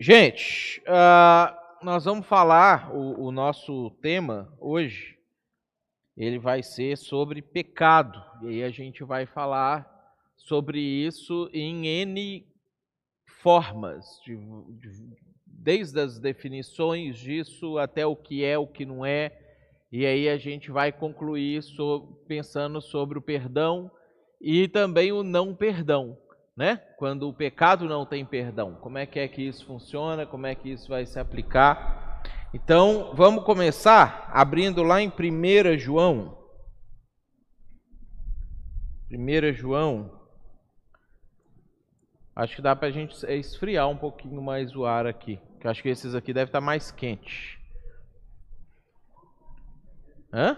Gente, uh, nós vamos falar, o, o, nosso tema hoje, ele vai ser sobre pecado. E aí a gente vai falar sobre isso em N formas, de, de, desde as definições disso até o que é, o que não é. E aí a gente vai concluir so, pensando sobre o perdão e também o não perdão né? Quando o pecado não tem perdão. Como é que é que isso funciona? Como é que isso vai se aplicar? Então, vamos começar abrindo lá em 1 João. 1 João. Acho que dá para a gente esfriar um pouquinho mais o ar aqui. Que acho que esses aqui devem estar mais quentes. Hã?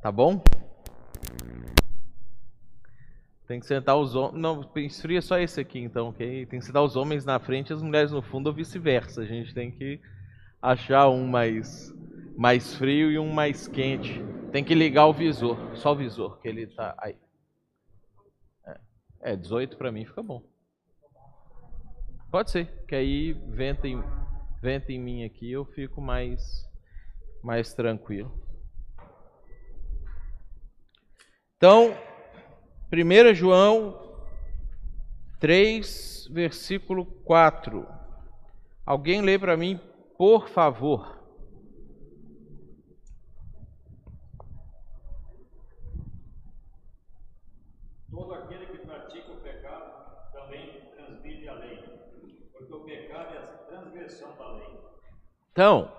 Tá bom? Tem que sentar os homens. Não, esfria só esse aqui então, ok? Tem que sentar os homens na frente e as mulheres no fundo ou vice-versa. A gente tem que achar um mais, mais frio e um mais quente. Tem que ligar o visor, só o visor, que ele tá aí. É, 18 para mim fica bom. Pode ser, que aí venta em, venta em mim aqui eu fico mais, mais tranquilo. Então, 1 João 3, versículo 4. Alguém lê para mim, por favor. Todo aquele que pratica o pecado também transgride a lei, porque o pecado é a transgressão da lei. Então,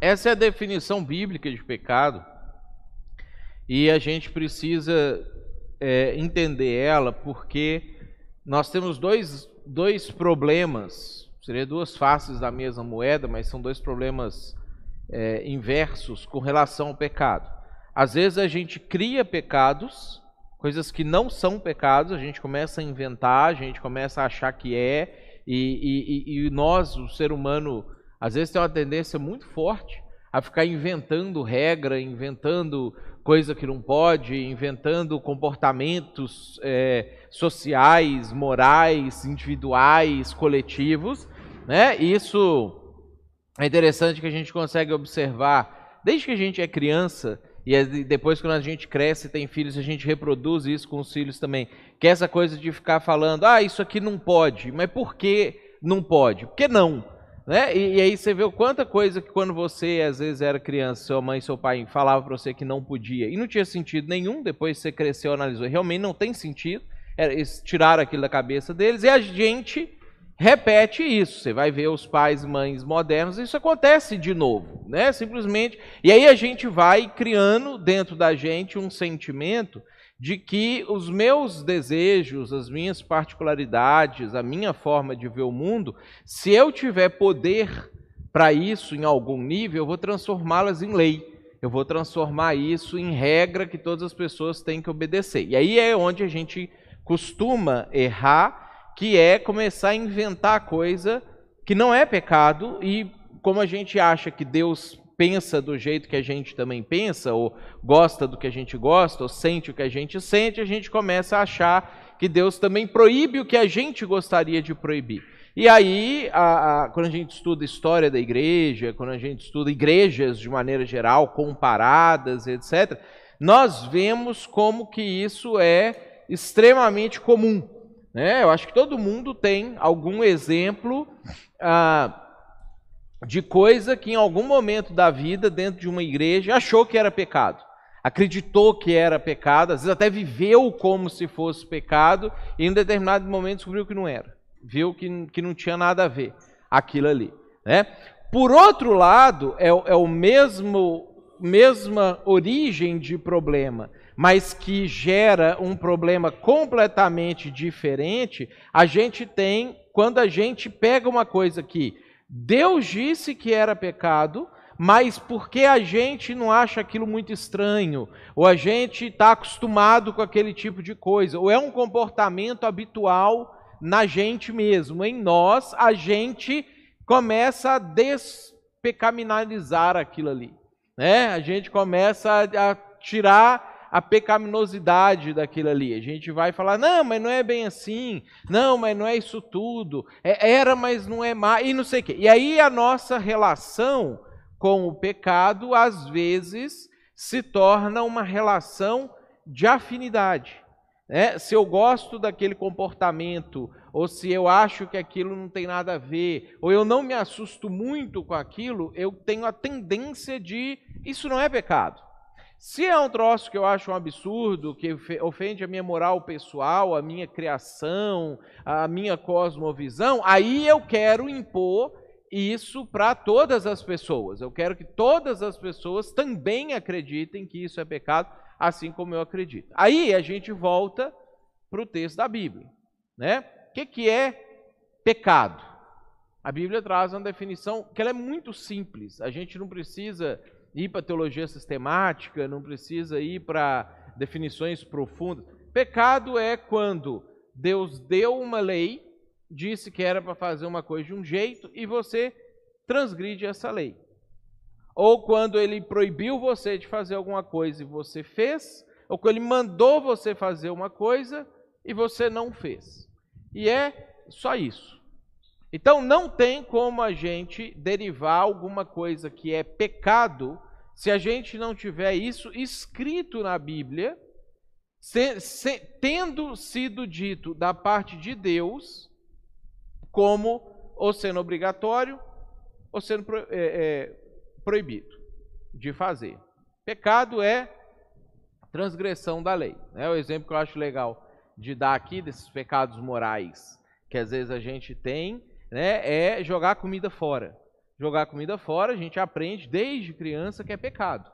essa é a definição bíblica de pecado. E a gente precisa é, entender ela porque nós temos dois, dois problemas, seria duas faces da mesma moeda, mas são dois problemas é, inversos com relação ao pecado. Às vezes a gente cria pecados, coisas que não são pecados, a gente começa a inventar, a gente começa a achar que é, e, e, e nós, o ser humano, às vezes tem uma tendência muito forte a ficar inventando regra, inventando coisa que não pode, inventando comportamentos é, sociais, morais, individuais, coletivos. Né? Isso é interessante que a gente consegue observar desde que a gente é criança e depois quando a gente cresce e tem filhos, a gente reproduz isso com os filhos também. Que é essa coisa de ficar falando, ah, isso aqui não pode, mas por que não pode? Por que não? Né? E, e, aí você vê o quanta coisa que quando você às vezes era criança, sua mãe, seu pai falava para você que não podia e não tinha sentido nenhum, depois você cresceu, analisou, realmente não tem sentido, era, eles tiraram aquilo da cabeça deles e a gente repete isso. Você vai ver os pais mães modernos, isso acontece de novo, né? Simplesmente. E aí a gente vai criando dentro da gente um sentimento de que os meus desejos, as minhas particularidades, a minha forma de ver o mundo, se eu tiver poder para isso em algum nível, eu vou transformá-las em lei. Eu vou transformar isso em regra que todas as pessoas têm que obedecer. E aí é onde a gente costuma errar, que é começar a inventar coisa que não é pecado e como a gente acha que Deus pensa do jeito que a gente também pensa, ou gosta do que a gente gosta, ou sente o que a gente sente, a gente começa a achar que Deus também proíbe o que a gente gostaria de proibir. E aí, a, a, quando a gente estuda história da igreja, quando a gente estuda igrejas de maneira geral, comparadas, etc., nós vemos como que isso é extremamente comum. Né? Eu acho que todo mundo tem algum exemplo. Ah, de coisa que em algum momento da vida, dentro de uma igreja, achou que era pecado. Acreditou que era pecado, às vezes até viveu como se fosse pecado, e em determinado momento descobriu que não era. Viu que, que não tinha nada a ver aquilo ali. Né? Por outro lado, é, é o mesmo mesma origem de problema, mas que gera um problema completamente diferente, a gente tem quando a gente pega uma coisa que Deus disse que era pecado, mas porque a gente não acha aquilo muito estranho, ou a gente está acostumado com aquele tipo de coisa, ou é um comportamento habitual na gente mesmo, em nós, a gente começa a despecaminalizar aquilo ali. Né? A gente começa a tirar a pecaminosidade daquilo ali. A gente vai falar, não, mas não é bem assim, não, mas não é isso tudo, é, era, mas não é mais, e não sei o quê. E aí a nossa relação com o pecado, às vezes, se torna uma relação de afinidade. Né? Se eu gosto daquele comportamento, ou se eu acho que aquilo não tem nada a ver, ou eu não me assusto muito com aquilo, eu tenho a tendência de isso não é pecado. Se é um troço que eu acho um absurdo, que ofende a minha moral pessoal, a minha criação, a minha cosmovisão, aí eu quero impor isso para todas as pessoas. Eu quero que todas as pessoas também acreditem que isso é pecado, assim como eu acredito. Aí a gente volta para o texto da Bíblia. Né? O que, que é pecado? A Bíblia traz uma definição que é muito simples. A gente não precisa ir para teologia sistemática, não precisa ir para definições profundas. Pecado é quando Deus deu uma lei, disse que era para fazer uma coisa de um jeito e você transgride essa lei. Ou quando ele proibiu você de fazer alguma coisa e você fez, ou quando ele mandou você fazer uma coisa e você não fez. E é só isso. Então não tem como a gente derivar alguma coisa que é pecado se a gente não tiver isso escrito na Bíblia, se, se, tendo sido dito da parte de Deus, como ou sendo obrigatório ou sendo pro, é, é, proibido de fazer. Pecado é transgressão da lei. É o exemplo que eu acho legal de dar aqui desses pecados morais que às vezes a gente tem, né, é jogar comida fora jogar comida fora, a gente aprende desde criança que é pecado.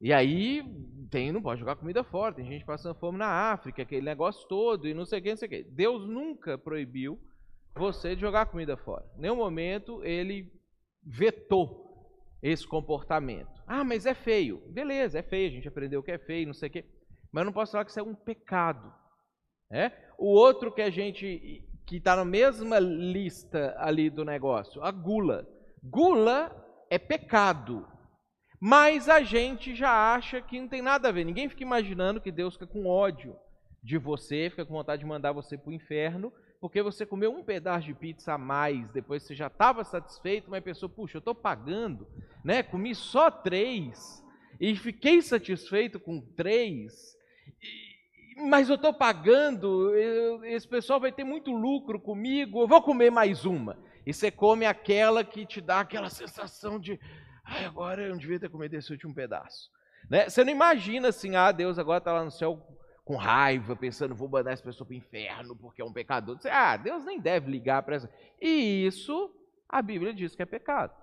E aí tem, não pode jogar comida fora, tem gente passando fome na África, aquele negócio todo, e não sei o que, não sei o que. Deus nunca proibiu você de jogar comida fora. Em nenhum momento ele vetou esse comportamento. Ah, mas é feio. Beleza, é feio, a gente aprendeu que é feio, não sei o que. Mas eu não posso falar que isso é um pecado. É? O outro que a gente, que está na mesma lista ali do negócio, a gula. Gula é pecado. Mas a gente já acha que não tem nada a ver. Ninguém fica imaginando que Deus fica com ódio de você, fica com vontade de mandar você para o inferno, porque você comeu um pedaço de pizza a mais, depois você já estava satisfeito, mas pensou, puxa, eu estou pagando, né? Comi só três e fiquei satisfeito com três, mas eu estou pagando, esse pessoal vai ter muito lucro comigo, eu vou comer mais uma e você come aquela que te dá aquela sensação de, ai, agora eu não devia ter comido esse último pedaço. Né? Você não imagina assim, ah, Deus agora está lá no céu com raiva, pensando, vou mandar essa pessoa para o inferno porque é um pecador. Você, ah, Deus nem deve ligar para essa. E isso a Bíblia diz que é pecado.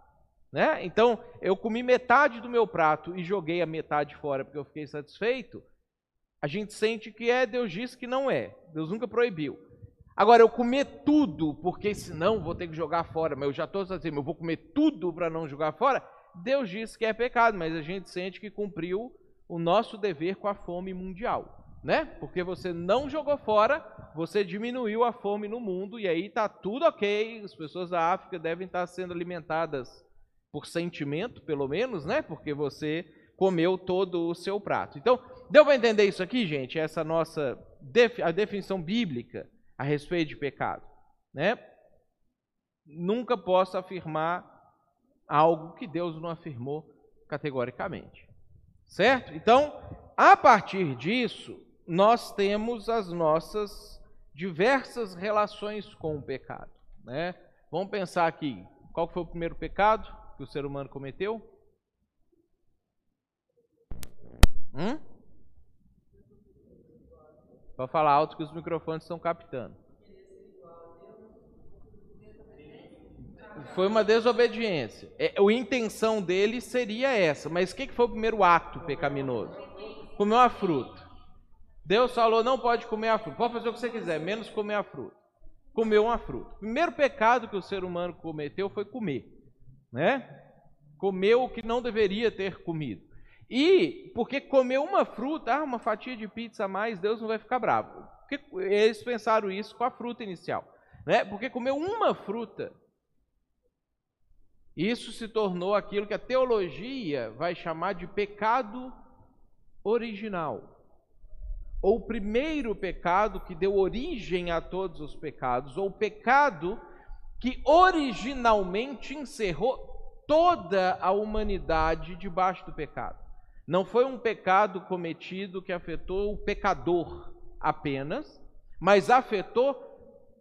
Né? Então, eu comi metade do meu prato e joguei a metade fora porque eu fiquei satisfeito. A gente sente que é, Deus disse que não é. Deus nunca proibiu. Agora, eu comer tudo, porque senão vou ter que jogar fora, mas eu já estou assim, eu vou comer tudo para não jogar fora. Deus disse que é pecado, mas a gente sente que cumpriu o nosso dever com a fome mundial, né? Porque você não jogou fora, você diminuiu a fome no mundo e aí está tudo ok. As pessoas da África devem estar sendo alimentadas por sentimento, pelo menos, né? Porque você comeu todo o seu prato. Então, deu para entender isso aqui, gente? Essa nossa a definição bíblica a respeito de pecado, né? Nunca posso afirmar algo que Deus não afirmou categoricamente. Certo? Então, a partir disso, nós temos as nossas diversas relações com o pecado, né? Vamos pensar aqui, qual foi o primeiro pecado que o ser humano cometeu? Hum? Para falar alto que os microfones estão captando. Foi uma desobediência. É, a intenção dele seria essa, mas o que, que foi o primeiro ato pecaminoso? Comer uma fruta. Deus falou: não pode comer a fruta, pode fazer o que você quiser, menos comer a fruta. Comeu uma fruta. O primeiro pecado que o ser humano cometeu foi comer, né? Comeu o que não deveria ter comido. E porque comeu uma fruta, ah, uma fatia de pizza a mais, Deus não vai ficar bravo. Porque eles pensaram isso com a fruta inicial. Né? Porque comeu uma fruta, isso se tornou aquilo que a teologia vai chamar de pecado original. ou o primeiro pecado que deu origem a todos os pecados, ou o pecado que originalmente encerrou toda a humanidade debaixo do pecado. Não foi um pecado cometido que afetou o pecador apenas, mas afetou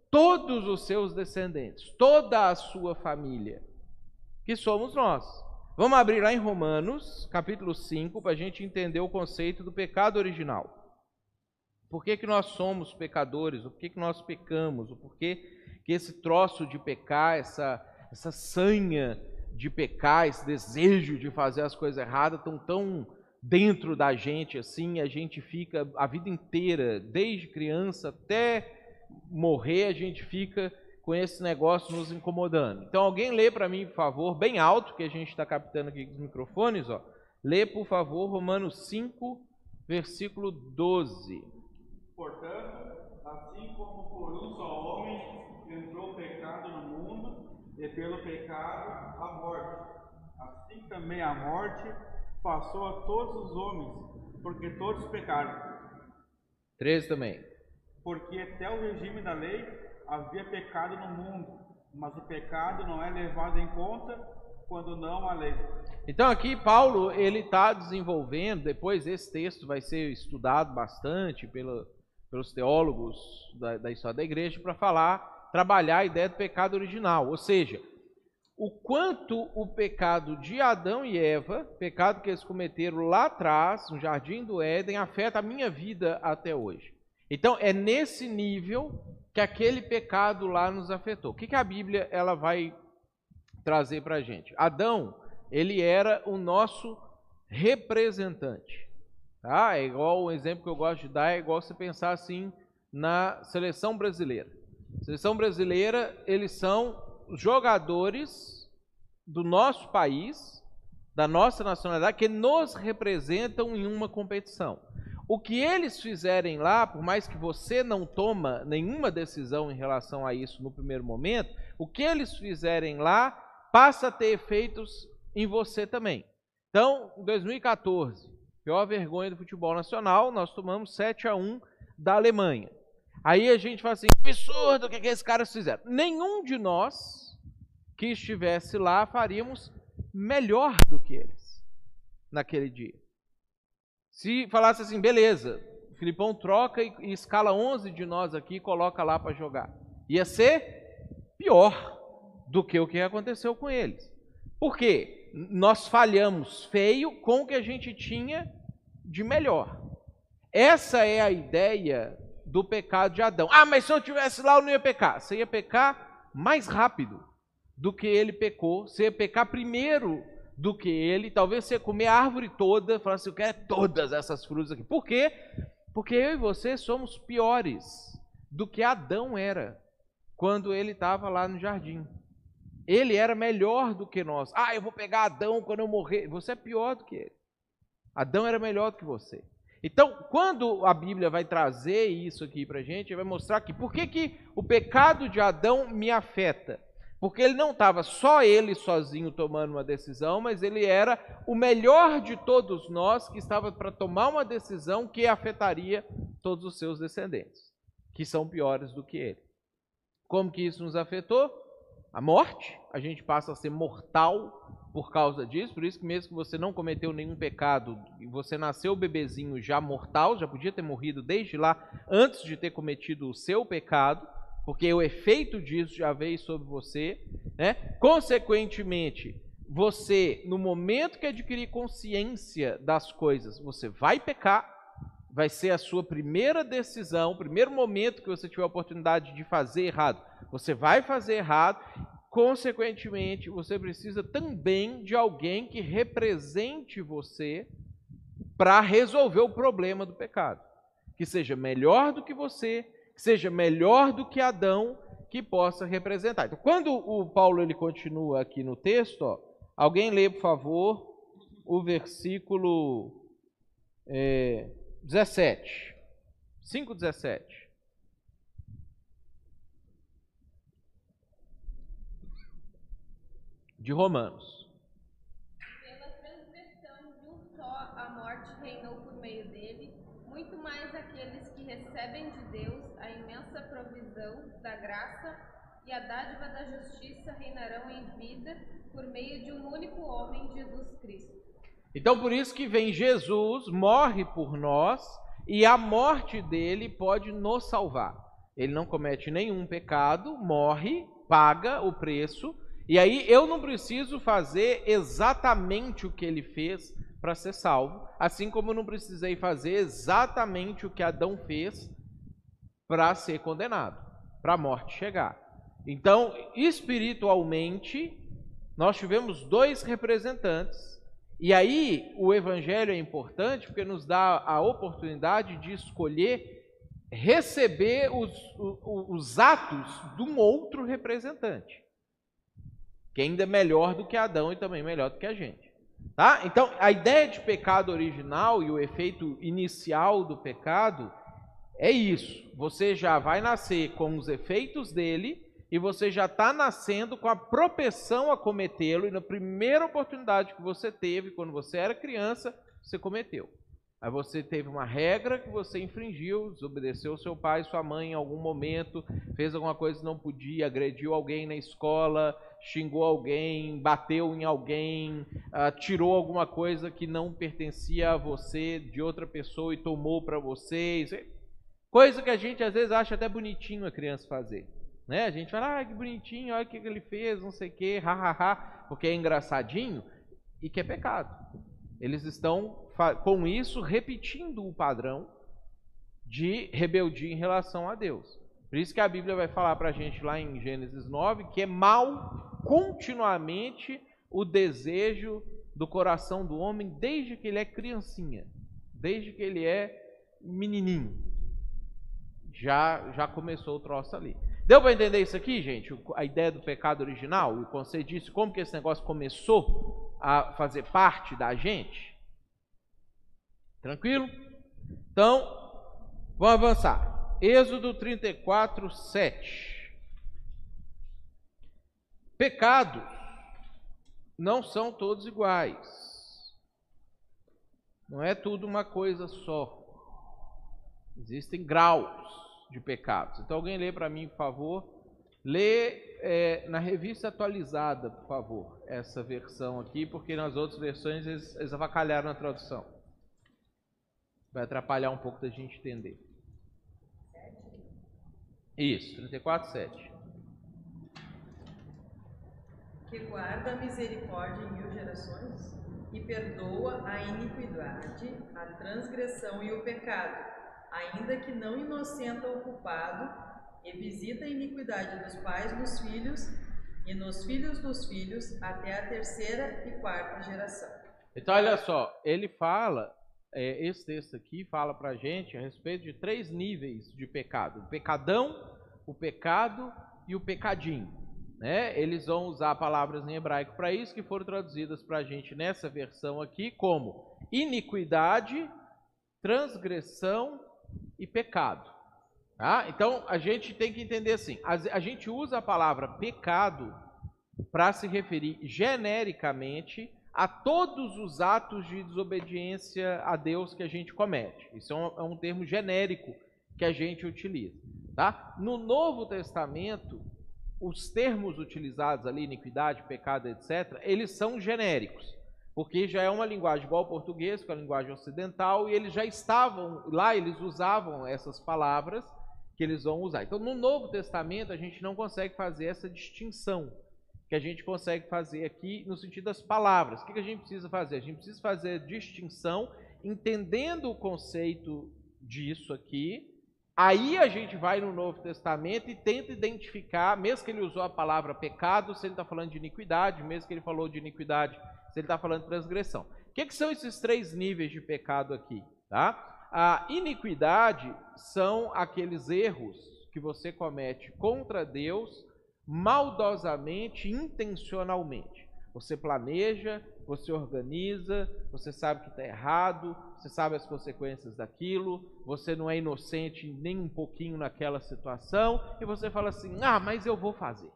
todos os seus descendentes, toda a sua família, que somos nós. Vamos abrir lá em Romanos, capítulo 5, para a gente entender o conceito do pecado original. Por que, que nós somos pecadores? O porquê que nós pecamos? O porquê que esse troço de pecar, essa, essa sanha de pecar, esse desejo de fazer as coisas erradas, estão tão dentro da gente assim, a gente fica a vida inteira, desde criança até morrer, a gente fica com esse negócio nos incomodando. Então, alguém lê para mim, por favor, bem alto, que a gente está captando aqui os microfones, ó. Lê, por favor, Romanos 5, versículo 12. Portanto, assim como por um só homem entrou o pecado no mundo, e pelo pecado a morte, assim também a morte passou a todos os homens, porque todos pecaram. 13 também. Porque até o regime da lei havia pecado no mundo, mas o pecado não é levado em conta quando não há lei. Então aqui Paulo ele está desenvolvendo. Depois esse texto vai ser estudado bastante pela, pelos teólogos da, da história da igreja para falar, trabalhar a ideia do pecado original, ou seja, o quanto o pecado de Adão e Eva, pecado que eles cometeram lá atrás, no jardim do Éden, afeta a minha vida até hoje. Então, é nesse nível que aquele pecado lá nos afetou. O que, que a Bíblia ela vai trazer para a gente? Adão, ele era o nosso representante. Tá? É igual o exemplo que eu gosto de dar, é igual você pensar assim na seleção brasileira. Seleção brasileira, eles são jogadores do nosso país, da nossa nacionalidade, que nos representam em uma competição. O que eles fizerem lá, por mais que você não toma nenhuma decisão em relação a isso no primeiro momento, o que eles fizerem lá passa a ter efeitos em você também. Então, em 2014, pior vergonha do futebol nacional, nós tomamos 7 a 1 da Alemanha. Aí a gente fala assim: absurdo, o que, que esses caras fizeram? Nenhum de nós que estivesse lá faríamos melhor do que eles naquele dia. Se falasse assim, beleza, o Filipão troca e, e escala 11 de nós aqui e coloca lá para jogar. Ia ser pior do que o que aconteceu com eles. Por quê? Nós falhamos feio com o que a gente tinha de melhor. Essa é a ideia do pecado de Adão. Ah, mas se eu tivesse lá, eu não ia pecar. Você ia pecar mais rápido do que ele pecou. Você ia pecar primeiro do que ele. Talvez você ia comer a árvore toda, falar assim, eu quero todas essas frutas aqui. Por quê? Porque eu e você somos piores do que Adão era quando ele estava lá no jardim. Ele era melhor do que nós. Ah, eu vou pegar Adão quando eu morrer. Você é pior do que ele. Adão era melhor do que você. Então, quando a Bíblia vai trazer isso aqui para a gente, vai mostrar que por que, que o pecado de Adão me afeta? Porque ele não estava só ele sozinho tomando uma decisão, mas ele era o melhor de todos nós que estava para tomar uma decisão que afetaria todos os seus descendentes, que são piores do que ele. Como que isso nos afetou? A morte, a gente passa a ser mortal por causa disso, por isso que mesmo que você não cometeu nenhum pecado, você nasceu bebezinho já mortal, já podia ter morrido desde lá, antes de ter cometido o seu pecado, porque o efeito disso já veio sobre você, né? Consequentemente, você, no momento que adquirir consciência das coisas, você vai pecar, vai ser a sua primeira decisão, o primeiro momento que você tiver a oportunidade de fazer errado, você vai fazer errado, Consequentemente, você precisa também de alguém que represente você para resolver o problema do pecado. Que seja melhor do que você, que seja melhor do que Adão, que possa representar. Então, quando o Paulo ele continua aqui no texto, ó, alguém lê, por favor, o versículo é, 17. 5,17. De Romanos. Pela transgressão de um só a morte reinou por meio dele, muito mais aqueles recebem de Deus a imensa provisão da graça e a dádiva da justiça reinarão em vida por meio de um único homem, Jesus Cristo. Então, por isso que vem Jesus, morre por nós, e a morte dele pode nos salvar. Ele não comete nenhum pecado, morre, paga o preço, e aí eu não preciso fazer exatamente o que ele fez para ser salvo, assim como eu não precisei fazer exatamente o que Adão fez para ser condenado, para a morte chegar. Então, espiritualmente, nós tivemos dois representantes e aí o evangelho é importante porque nos dá a oportunidade de escolher receber os, os, os atos de um outro representante, que ainda é melhor do que Adão e também melhor do que a gente. Tá? Então, a ideia de pecado original e o efeito inicial do pecado é isso. Você já vai nascer com os efeitos dele e você já está nascendo com a propensão a cometê-lo, e na primeira oportunidade que você teve, quando você era criança, você cometeu. Aí você teve uma regra que você infringiu, desobedeceu seu pai, sua mãe em algum momento, fez alguma coisa que não podia, agrediu alguém na escola, xingou alguém, bateu em alguém, uh, tirou alguma coisa que não pertencia a você de outra pessoa e tomou para você. Coisa que a gente às vezes acha até bonitinho a criança fazer. Né? A gente fala, ah, que bonitinho, olha o que ele fez, não sei o quê, hahaha, porque é engraçadinho e que é pecado. Eles estão, com isso, repetindo o padrão de rebeldia em relação a Deus. Por isso que a Bíblia vai falar para a gente lá em Gênesis 9 que é mal continuamente o desejo do coração do homem desde que ele é criancinha, desde que ele é menininho. Já, já começou o troço ali. Deu para entender isso aqui, gente? A ideia do pecado original, o conceito disso, como que esse negócio começou a fazer parte da gente? Tranquilo? Então, vamos avançar. Êxodo 34, 7. Pecados não são todos iguais. Não é tudo uma coisa só. Existem graus de pecados. Então, alguém lê para mim, por favor. Lê é, na revista atualizada, por favor, essa versão aqui, porque nas outras versões eles, eles avacalharam a tradução. Vai atrapalhar um pouco da gente entender. Isso, 34, 7. Que guarda a misericórdia em mil gerações e perdoa a iniquidade, a transgressão e o pecado ainda que não inocenta o culpado, e visita a iniquidade dos pais nos filhos e nos filhos dos filhos até a terceira e quarta geração. Então, olha só, ele fala, é, esse texto aqui fala para a gente a respeito de três níveis de pecado: o pecadão, o pecado e o pecadinho. Né? Eles vão usar palavras em hebraico para isso, que foram traduzidas para a gente nessa versão aqui como iniquidade, transgressão e pecado. Tá? Então a gente tem que entender assim: a, a gente usa a palavra pecado para se referir genericamente a todos os atos de desobediência a Deus que a gente comete. Isso é um, é um termo genérico que a gente utiliza. Tá? No Novo Testamento, os termos utilizados ali, iniquidade, pecado, etc., eles são genéricos porque já é uma linguagem igual ao português, que é a linguagem ocidental, e eles já estavam lá, eles usavam essas palavras que eles vão usar. Então, no Novo Testamento, a gente não consegue fazer essa distinção que a gente consegue fazer aqui no sentido das palavras. O que a gente precisa fazer? A gente precisa fazer distinção, entendendo o conceito disso aqui. Aí a gente vai no Novo Testamento e tenta identificar, mesmo que ele usou a palavra pecado, se ele está falando de iniquidade, mesmo que ele falou de iniquidade se ele está falando de transgressão. O que, que, são esses três níveis de pecado aqui? Tá? A iniquidade são aqueles erros que você comete contra Deus maldosamente, intencionalmente. Você planeja, você organiza, você sabe que está errado, você sabe as consequências daquilo, você não é inocente nem um pouquinho naquela situação, e você fala assim: ah, mas eu vou fazer.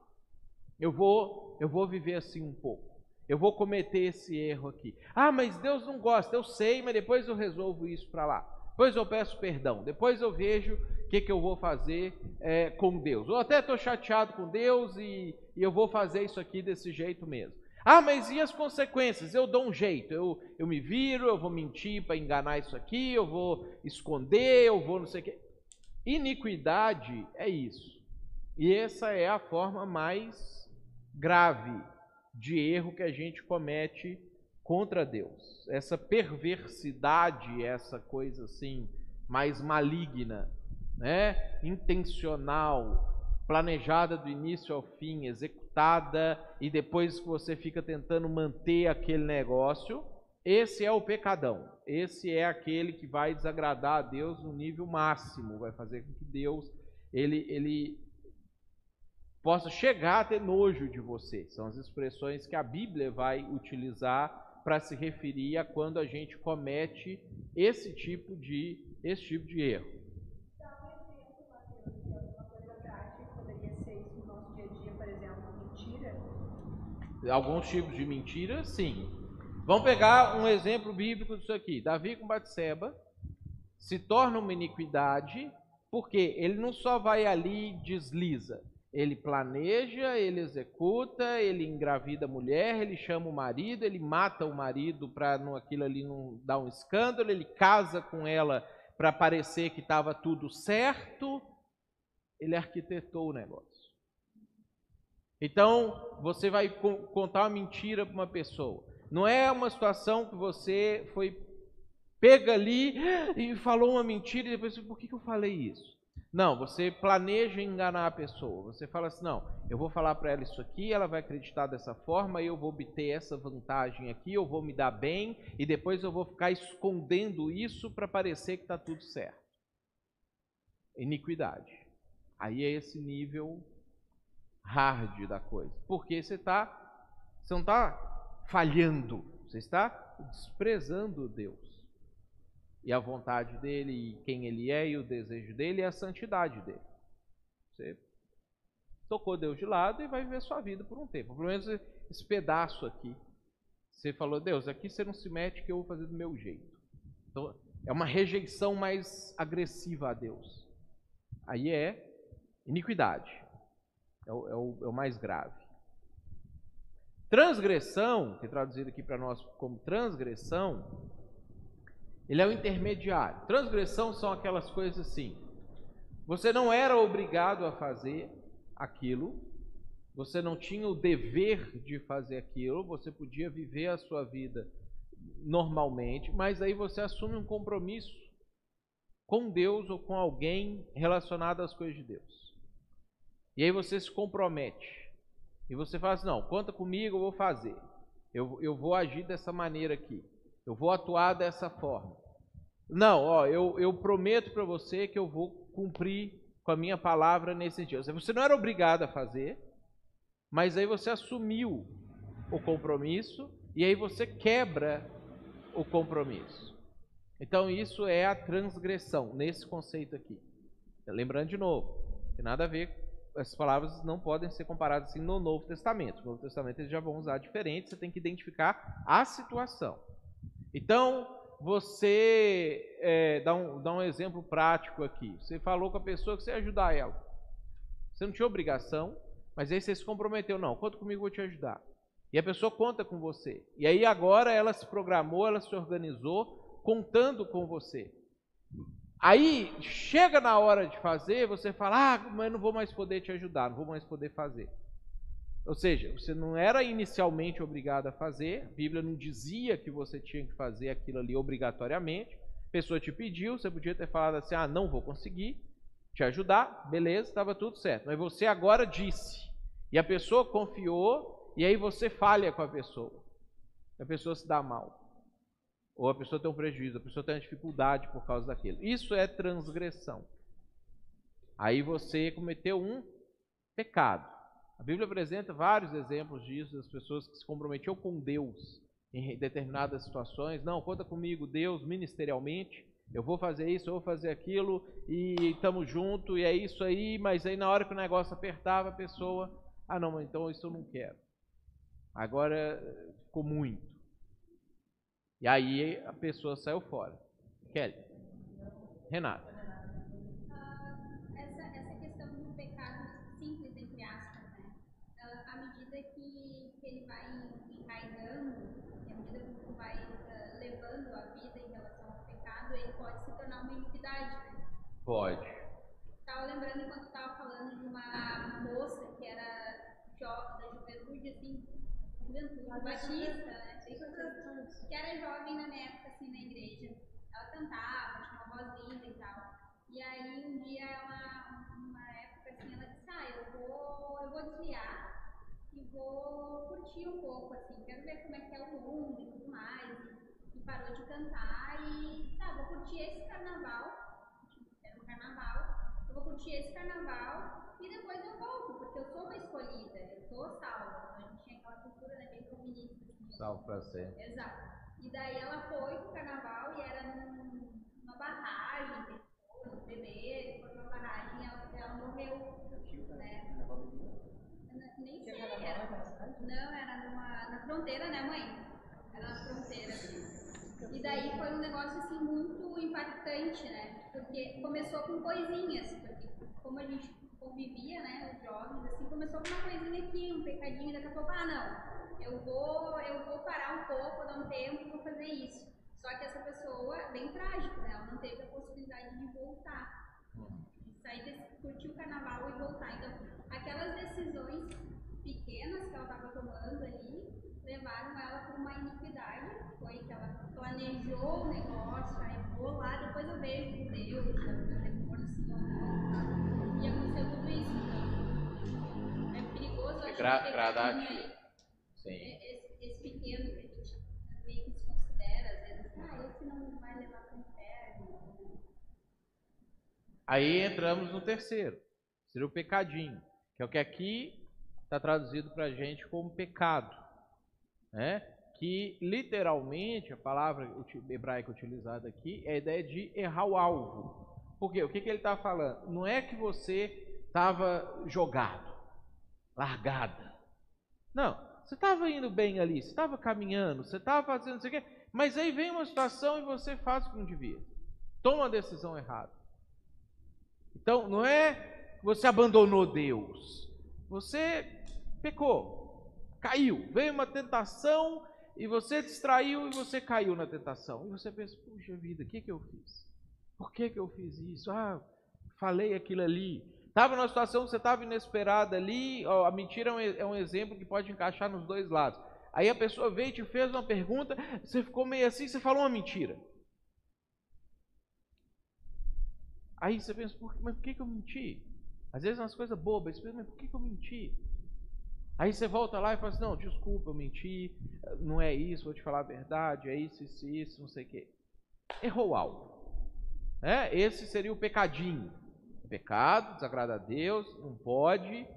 Eu vou, eu vou viver assim um pouco. Eu vou cometer esse erro aqui. Ah, mas Deus não gosta. Eu sei, mas depois eu resolvo isso para lá. Depois eu peço perdão. Depois eu vejo que, que eu vou fazer é, com Deus. Ou até estou chateado com Deus e, e eu vou fazer isso aqui desse jeito mesmo. Ah, mas e as consequências? Eu dou um jeito, eu, eu me viro, eu vou mentir para enganar isso aqui, eu vou esconder, eu vou não sei o quê. Iniquidade é isso. E essa é a forma mais grave de erro que a gente comete contra Deus. Essa perversidade, essa coisa assim mais maligna, né? Intencional, planejada do início ao fim, executada e depois que você fica tentando manter aquele negócio, esse é o pecadão. Esse é aquele que vai desagradar a Deus no nível máximo, vai fazer com que Deus ele ele possa chegar a ter nojo de você. São as expressões que a Bíblia vai utilizar para se referir a quando a gente comete esse tipo de, esse tipo de erro. Alguns tipos de mentira, sim. Vamos pegar um exemplo bíblico disso aqui. Davi com Batseba se torna uma iniquidade, porque ele não só vai ali e desliza, ele planeja, ele executa, ele engravida a mulher, ele chama o marido, ele mata o marido para aquilo ali não dar um escândalo, ele casa com ela para parecer que estava tudo certo. Ele arquitetou o negócio. Então, você vai contar uma mentira para uma pessoa. Não é uma situação que você foi pega ali e falou uma mentira e depois, por que, eu falei isso? Não, você planeja enganar a pessoa. Você fala assim: não, eu vou falar para ela isso aqui, ela vai acreditar dessa forma, eu vou obter essa vantagem aqui, eu vou me dar bem e depois eu vou ficar escondendo isso para parecer que está tudo certo. Iniquidade. Aí é esse nível hard da coisa. Porque você tá, você não está falhando, você está desprezando Deus e a vontade dele, e quem ele é, e o desejo dele, e a santidade dele. Você tocou Deus de lado e vai viver sua vida por um tempo. Pelo menos esse pedaço aqui. Você falou, Deus, aqui você não se mete que eu vou fazer do meu jeito. Então, é uma rejeição mais agressiva a Deus. Aí é iniquidade. É o, é o, é o mais grave. Transgressão, que é traduzido aqui para nós como transgressão, ele é o intermediário. Transgressão são aquelas coisas assim. Você não era obrigado a fazer aquilo, você não tinha o dever de fazer aquilo, você podia viver a sua vida normalmente, mas aí você assume um compromisso com Deus ou com alguém relacionado às coisas de Deus. E aí você se compromete. E você fala assim: não, conta comigo, eu vou fazer. Eu, eu vou agir dessa maneira aqui. Eu vou atuar dessa forma. Não, ó, eu, eu prometo para você que eu vou cumprir com a minha palavra nesse dia. Você não era obrigado a fazer, mas aí você assumiu o compromisso e aí você quebra o compromisso. Então isso é a transgressão nesse conceito aqui. Lembrando de novo, tem nada a ver, essas palavras não podem ser comparadas assim no Novo Testamento. No Novo Testamento eles já vão usar diferente, você tem que identificar a situação. Então, você é, dá, um, dá um exemplo prático aqui. Você falou com a pessoa que você ia ajudar ela. Você não tinha obrigação, mas aí você se comprometeu, não, conta comigo, vou te ajudar. E a pessoa conta com você. E aí agora ela se programou, ela se organizou, contando com você. Aí chega na hora de fazer, você fala, ah, mas não vou mais poder te ajudar, não vou mais poder fazer. Ou seja, você não era inicialmente obrigado a fazer, a Bíblia não dizia que você tinha que fazer aquilo ali obrigatoriamente. A pessoa te pediu, você podia ter falado assim: ah, não vou conseguir te ajudar, beleza, estava tudo certo. Mas você agora disse, e a pessoa confiou, e aí você falha com a pessoa. A pessoa se dá mal. Ou a pessoa tem um prejuízo, a pessoa tem uma dificuldade por causa daquilo. Isso é transgressão. Aí você cometeu um pecado. A Bíblia apresenta vários exemplos disso, das pessoas que se comprometiam com Deus em determinadas situações. Não, conta comigo, Deus, ministerialmente. Eu vou fazer isso, eu vou fazer aquilo, e estamos juntos, e é isso aí, mas aí na hora que o negócio apertava, a pessoa, ah não, então isso eu não quero. Agora ficou muito. E aí a pessoa saiu fora. Kelly. Renato. Ah, essa, questão do pecado simples, entre aspas, né? À medida que, ele vai enraizando, à medida que tu vai eh, levando a vida em relação ao pecado, ele pode se tornar uma iniquidade. Né? Pode. Estava lembrando enquanto estava falando de uma moça que era jovem, da juventude, assim, juventude, batista, né? Que era jovem na minha época, assim, na igreja. Ela cantava, tinha uma voz linda e tal. E aí um dia ela, uma época assim, ela disse, ah, eu vou, eu vou desviar e vou curtir um pouco, assim, quero ver como é que é o mundo e tudo mais. E, e parou de cantar e tá, vou curtir esse carnaval, era um carnaval, eu vou curtir esse carnaval e depois eu volto, porque eu sou uma escolhida, eu sou salva. Então, a gente tinha aquela cultura né, bem feminista. Assim, Salve pra sempre. Exato. E daí ela foi pro carnaval e era num- numa barragem, pessoas, bebês, foi pra barragem e ela, ela morreu. Né? Nem sei, era. Não, era numa, na fronteira, né, mãe? Era na fronteira. E daí foi um negócio assim muito impactante, né? Porque começou com coisinhas, porque como a gente convivia, né, os jovens, assim, começou com uma coisinha aqui, um pecadinho, daqui a pouco, ah não, eu vou, eu vou parar um pouco, dar um tempo, vou fazer isso. Só que essa pessoa, bem trágico, né? Ela não teve a possibilidade de voltar. De sair desse, curtir o carnaval e voltar. Então, aquelas decisões pequenas que ela estava tomando ali levaram ela para uma iniquidade. Foi que ela planejou o negócio, aí vou lá, depois eu vejo com Deus, o retorno assim, tá? E aconteceu tudo isso. Então, é perigoso, eu acho Gra- gradativo. Sim. é- esse, esse pequeno que a gente meio que desconsidera, às vezes, ah, esse não vai levar para o inferno. Aí entramos no terceiro. Seria o pecadinho, que é o que aqui está traduzido para a gente como pecado. Né? Que literalmente a palavra hebraica utilizada aqui é a ideia de errar o alvo. Por quê? O que, que ele está falando? Não é que você estava jogado, largada. Não, você estava indo bem ali, você estava caminhando, você estava fazendo não sei o quê, mas aí vem uma situação e você faz o que não devia. Toma a decisão errada. Então, não é que você abandonou Deus. Você pecou, caiu. Veio uma tentação e você distraiu e você caiu na tentação. E você pensa, puxa vida, o que, que eu fiz? Por que, que eu fiz isso? Ah, falei aquilo ali. Estava numa situação, você estava inesperada ali. a mentira é um, é um exemplo que pode encaixar nos dois lados. Aí a pessoa veio e te fez uma pergunta, você ficou meio assim, você falou uma mentira. Aí você pensa, mas por que, que eu menti? Às vezes é umas coisas bobas, você pensa, mas por que, que eu menti? Aí você volta lá e fala assim, não, desculpa, eu menti, não é isso, vou te falar a verdade, é isso, isso, isso, não sei o quê. Errou algo. É, esse seria o pecadinho. Pecado, desagrada a Deus, não pode.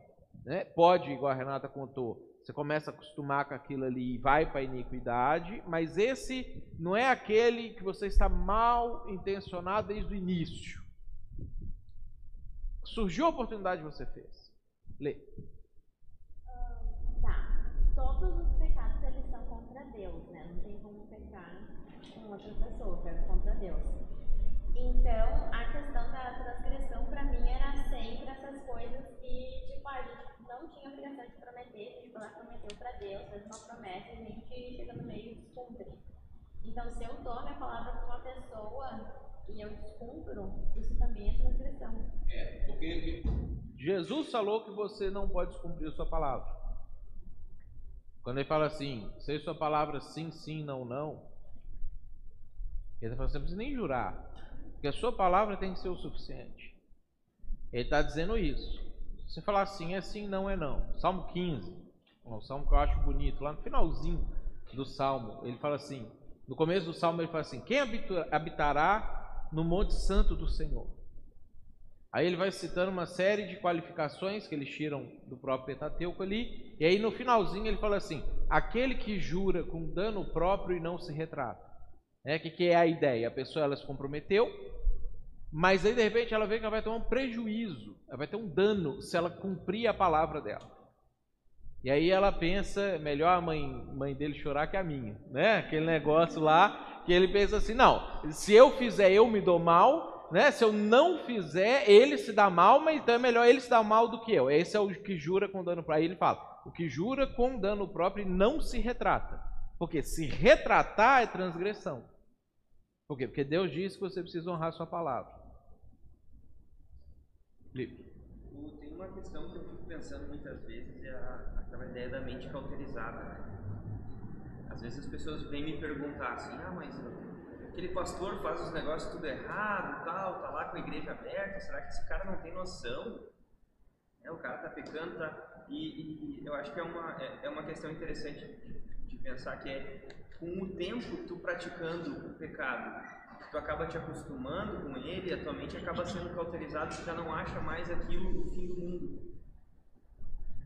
Né? Pode, igual a Renata contou, você começa a acostumar com aquilo ali e vai para a iniquidade, mas esse não é aquele que você está mal intencionado desde o início. Surgiu a oportunidade você fez. Lê. Todos os pecados eles são contra Deus, né? Não tem como pecar com outra pessoa, pega contra Deus. Então, a questão da transgressão pra mim era sempre essas coisas que, tipo, a gente não tinha obrigação de prometer, a gente prometeu pra Deus, fez uma promessa e a gente chega no meio e descumpre. Então, se eu dou minha palavra pra uma pessoa e eu descumpro, isso também é transgressão. É, porque Jesus falou que você não pode descumprir a sua palavra. Quando ele fala assim, seja sua palavra sim, sim, não, não, ele está falando, você não precisa nem jurar, porque a sua palavra tem que ser o suficiente. Ele está dizendo isso. Se você falar sim, é sim, não é não. Salmo 15, um salmo que eu acho bonito, lá no finalzinho do salmo, ele fala assim, no começo do salmo ele fala assim, quem habitará no monte santo do Senhor? Aí ele vai citando uma série de qualificações que eles tiram do próprio Pentateuco ali, e aí no finalzinho ele fala assim: aquele que jura com dano próprio e não se retrata. O que, que é a ideia? A pessoa ela se comprometeu, mas aí de repente ela vê que ela vai tomar um prejuízo, ela vai ter um dano se ela cumprir a palavra dela. E aí ela pensa, melhor a mãe, mãe dele chorar que a minha, né? Aquele negócio lá que ele pensa assim, não, se eu fizer eu me dou mal, né? Se eu não fizer, ele se dá mal, mas então é melhor ele se dar mal do que eu. Esse é o que jura com dano para ele. Ele fala: O que jura com dano próprio não se retrata. Porque se retratar é transgressão. Por quê? Porque Deus disse que você precisa honrar sua palavra. Felipe. Tem uma questão que eu fico pensando muitas vezes, é aquela ideia da mente cauterizada, né? Às vezes as pessoas vêm me perguntar assim, ah, mas aquele pastor faz os negócios tudo errado tal, tá lá com a igreja aberta, será que esse cara não tem noção? É, o cara tá pecando, tá... E, e- eu acho que é uma, é, é uma questão interessante de, de pensar que é, com o tempo, tu praticando o pecado, tu acaba te acostumando com ele, a tua mente acaba sendo cauterizada, tu já não acha mais aquilo o fim do mundo.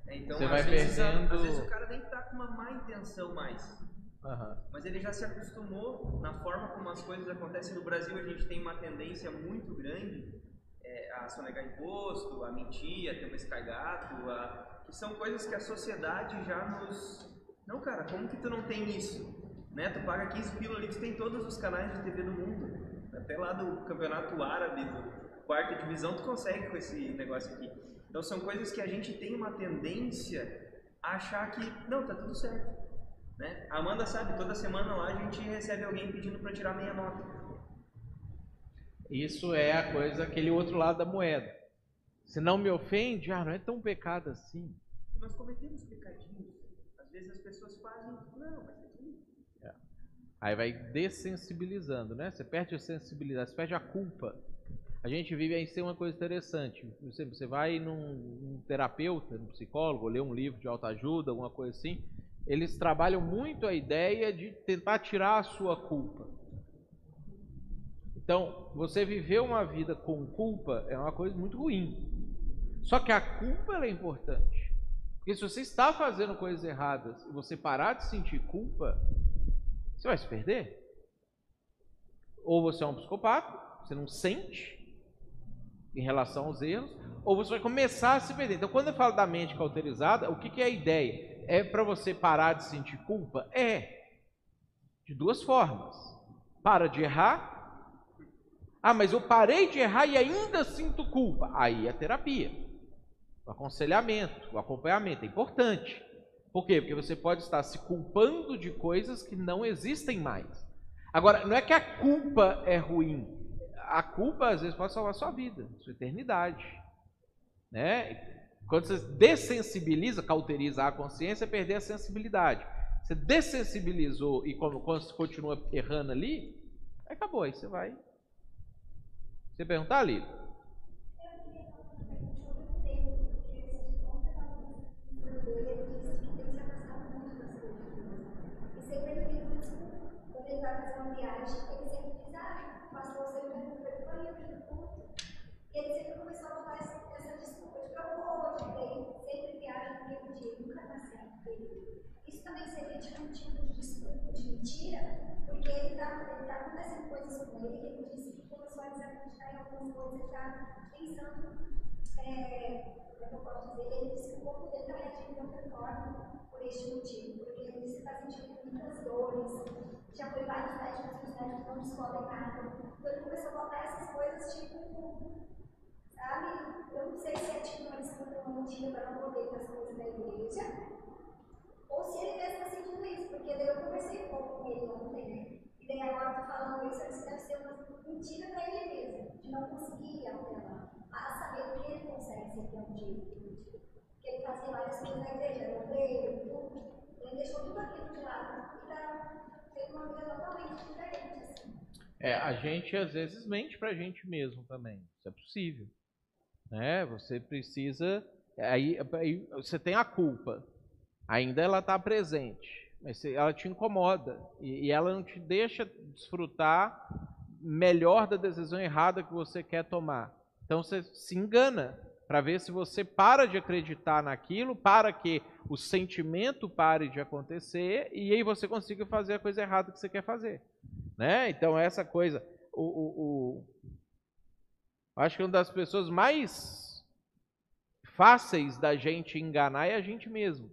É, Então, Você às vai vezes, perdendo- às vezes o cara nem tá com uma má intenção mais, Aham. mas ele já se acostumou na forma como as coisas acontecem. No Brasil, a gente tem uma tendência muito grande é, a sonegar imposto, a mentir, a ter um escagato, a... que são coisas que a sociedade já nos. Não, cara, como que tu não tem isso? Né? Tu paga 15 pila ali, tu tem todos os canais de TV do mundo. Até lá do campeonato árabe, do quarta divisão, tu consegue com esse negócio aqui. Então são coisas que a gente tem uma tendência a achar que, não, tá tudo certo. Né? A Amanda sabe, toda semana lá a gente recebe alguém pedindo para tirar meia nota. Isso é a coisa, aquele outro lado da moeda. Se não me ofende, ah, não é tão pecado assim. Nós cometemos pecadinhos. Às vezes as pessoas fazem, não, mas é tudo. Aí vai dessensibilizando, né? Você perde a sensibilidade, você perde a culpa. A gente vive aí sem uma coisa interessante. Você, você vai num, num terapeuta, num psicólogo, ler um livro de autoajuda, alguma coisa assim. Eles trabalham muito a ideia de tentar tirar a sua culpa. Então, você viver uma vida com culpa é uma coisa muito ruim. Só que a culpa é importante. Porque se você está fazendo coisas erradas e você parar de sentir culpa, você vai se perder. Ou você é um psicopata, você não sente em relação aos erros, ou você vai começar a se perder. Então, quando eu falo da mente cauterizada, o que é a ideia? É para você parar de sentir culpa? É. De duas formas. Para de errar. Ah, mas eu parei de errar e ainda sinto culpa. Aí é terapia. O aconselhamento, o acompanhamento é importante. Por quê? Porque você pode estar se culpando de coisas que não existem mais. Agora, não é que a culpa é ruim. A culpa, às vezes, pode salvar sua vida, sua eternidade. Né? Quando você dessensibiliza, cauteriza a consciência, é perder a sensibilidade. Você dessensibilizou e quando, quando você continua errando ali, acabou, aí você vai. Você perguntar ali? Falar ah, ele sempre começou a essa desculpa de hoje, daí sempre viaja no mesmo dia, nunca dá certo. Isso também seria tipo um tipo de desculpa, de mentira, porque ele está ele tá acontecendo coisas com ele, que ele disse que começou a desacreditar em algumas coisas, está pensando, é, como é eu posso dizer, ele disse que o corpo dele está reagindo de outra forma por este motivo, porque ele disse que está sentindo muitas dores, já foi vários médicos os médicos não descobrem nada. Então ele começou a botar essas coisas tipo, sabe, eu não sei se é tipo uma mentira para não poder ir para as coisas da igreja, ou se ele mesmo está sentindo isso, porque daí eu conversei um pouco com ele ontem, né? E daí agora tá falando isso, isso deve ser uma mentira para ele mesmo, de não conseguir ir até lá. A saber que ele consegue ser dia. Porque ele fazia várias coisas na igreja, era obreiro, tudo. Ele deixou tudo aquilo de lado e tá tendo uma vida totalmente diferente, assim. É, a gente às vezes mente pra gente mesmo também. Isso é possível. Né? Você precisa. Aí, aí você tem a culpa. Ainda ela está presente. Mas ela te incomoda. E, e ela não te deixa desfrutar melhor da decisão errada que você quer tomar. Então você se engana para ver se você para de acreditar naquilo, para que o sentimento pare de acontecer e aí você consiga fazer a coisa errada que você quer fazer. Né? Então essa coisa, o, o, o- acho que uma das pessoas mais fáceis da gente enganar é a gente mesmo,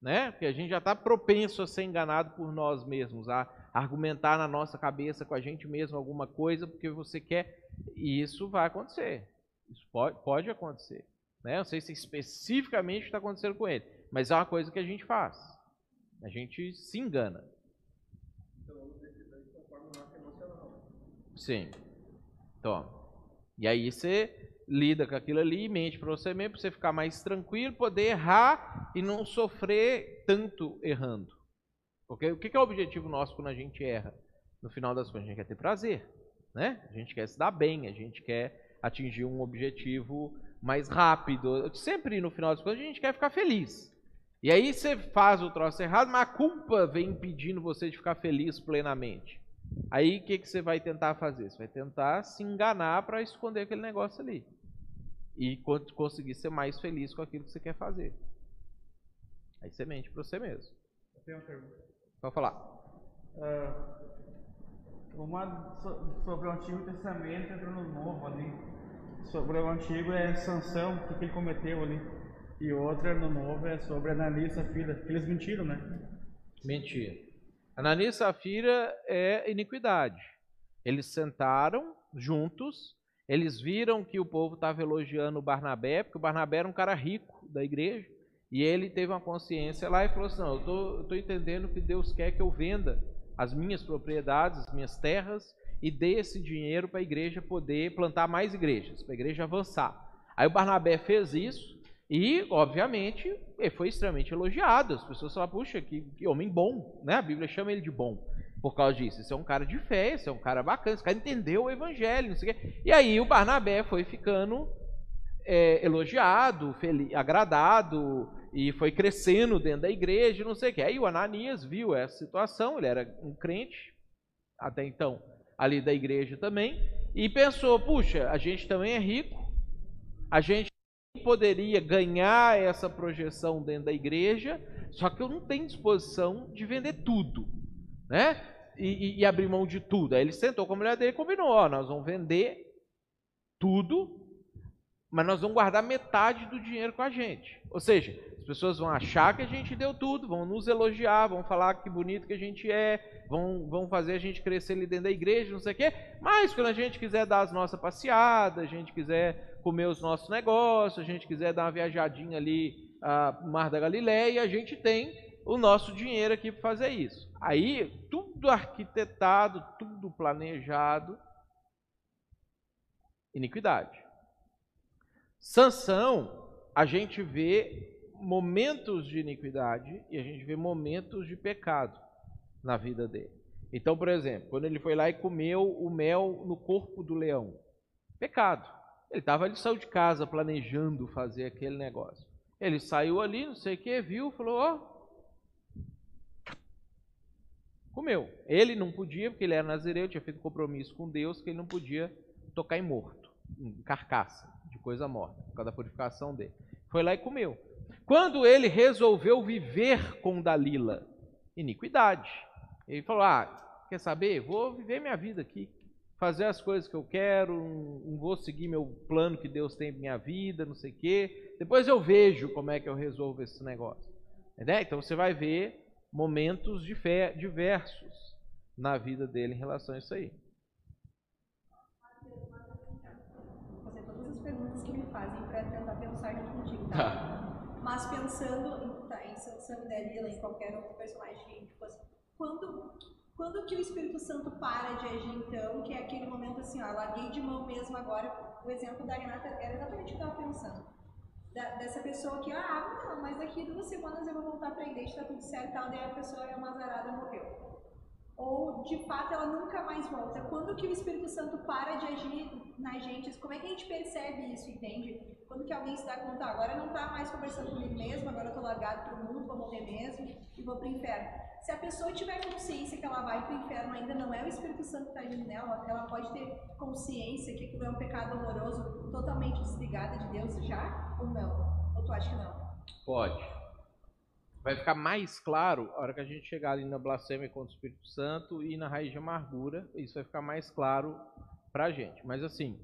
né? Porque a gente já está propenso a ser enganado por nós mesmos, a argumentar na nossa cabeça com a gente mesmo alguma coisa porque você quer e isso vai acontecer. Isso pode, pode acontecer, né? Não sei se especificamente está acontecendo com ele, Mas é uma coisa que a gente faz. A gente se engana. Então vamos decisão conforme o nosso emocional. Sim. Toma. E aí você lida com aquilo ali, mente para você mesmo, para você ficar mais tranquilo, poder errar e não sofrer tanto errando. Porque o que é o objetivo nosso quando a gente erra? No final das contas, a gente quer ter prazer, né? A gente quer se dar bem, a gente quer atingir um objetivo mais rápido. Sempre no final das contas, a gente quer ficar feliz. E aí você faz o troço errado, mas a culpa vem impedindo você de ficar feliz plenamente. Aí o que, que você vai tentar fazer? Você vai tentar se enganar para esconder aquele negócio ali. E co- conseguir ser mais feliz com aquilo que você quer fazer. Aí você mente para você mesmo. Eu tenho uma pergunta. Pode falar. Ah, uma so- sobre o Antigo Testamento e outra no Novo ali. Sobre o Antigo é Sansão, o que, ele cometeu ali. E outra no Novo é sobre e Safira, que eles mentiram, né? Mentira. Ananias e Safira é iniquidade. Eles sentaram juntos, eles viram que o povo estava elogiando o Barnabé, porque o Barnabé era um cara rico da igreja, e ele teve uma consciência lá e falou assim: Não, eu tô entendendo que Deus quer que eu venda as minhas propriedades, as minhas terras, e dê esse dinheiro para a igreja poder plantar mais igrejas, para a igreja avançar. Aí o Barnabé fez isso, e, obviamente, ele foi extremamente elogiado. As pessoas falam, puxa, que, que homem bom, né? A Bíblia chama ele de bom por causa disso. Esse é um cara de fé, esse é um cara bacana, esse cara entendeu o evangelho, não sei o quê. E aí o Barnabé foi ficando é, elogiado, feliz, agradado, e foi crescendo dentro da igreja, não sei o quê. Aí o Ananias viu essa situação, ele era um crente, até então, ali da igreja também, e pensou, puxa, a gente também é rico, a gente poderia ganhar essa projeção dentro da igreja, só que eu não tenho disposição de vender tudo, né? E, e- e abrir mão de tudo. Aí ele sentou com a mulher dele e combinou: ó, nós vamos vender tudo, mas nós vamos guardar metade do dinheiro com a gente. Ou seja, as pessoas vão achar que a gente deu tudo, vão nos elogiar, vão falar que bonito que a gente é, vão, vão fazer a gente crescer ali dentro da igreja, não sei o quê. Mas quando a gente quiser dar as nossas passeadas, a gente quiser comer os nossos negócios, a gente quiser dar uma viajadinha ali a Mar da Galileia, a gente tem o nosso dinheiro aqui para fazer isso. Aí, tudo arquitetado, tudo planejado, iniquidade. Sansão, a gente vê momentos de iniquidade e a gente vê momentos de pecado na vida dele. Então, por exemplo, quando ele foi lá e comeu o mel no corpo do leão, pecado. Ele estava ali, saiu de casa planejando fazer aquele negócio. Ele saiu ali, não sei o que, viu, falou, ó, comeu. Ele não podia, porque ele era nazireu, tinha feito compromisso com Deus, que ele não podia tocar em morto, carcaça, de coisa morta, por causa da purificação dele. Foi lá e comeu. Quando ele resolveu viver com Dalila, iniquidade. Ele falou: Ah, quer saber? Vou viver minha vida aqui, fazer as coisas que eu quero, não vou seguir meu plano que Deus tem para minha vida, não sei o quê. Depois eu vejo como é que eu resolvo esse negócio. Entendeu? Então você vai ver momentos de fé diversos na vida dele em relação a isso aí. Vou fazer todas as perguntas que me fazem para tentar pensar junto contigo, tá? Mas pensando em, tá, em Sansão e Dalila, em qualquer outro personagem que a gente fosse, quando, quando que o Espírito Santo para de agir então, que é aquele momento assim, ó, larguei de mão mesmo agora, o exemplo da Renata era exatamente o que eu estava pensando. Da- dessa pessoa que, ah, não, mas daqui duas semanas eu vou voltar para a igreja, tá tudo certo e tal, daí a pessoa é uma azarada, morreu ou de fato ela nunca mais volta? Quando que o Espírito Santo para de agir na gente? Como é que a gente percebe isso, entende? Quando que alguém se dá conta, "Ah, agora não tá mais conversando comigo mesmo, agora eu tô largado pro mundo, vou morrer mesmo e vou pro inferno. Se a pessoa tiver consciência que ela vai pro inferno, ainda não é o Espírito Santo que tá agindo nela, ela pode ter consciência que aquilo é um pecado horroroso, totalmente desligada de Deus já? Ou não? Ou tu acha que não? Pode. Vai ficar mais claro a hora que a gente chegar ali na blasfêmia contra o Espírito Santo e na raiz de amargura. Isso vai ficar mais claro para a gente. Mas assim,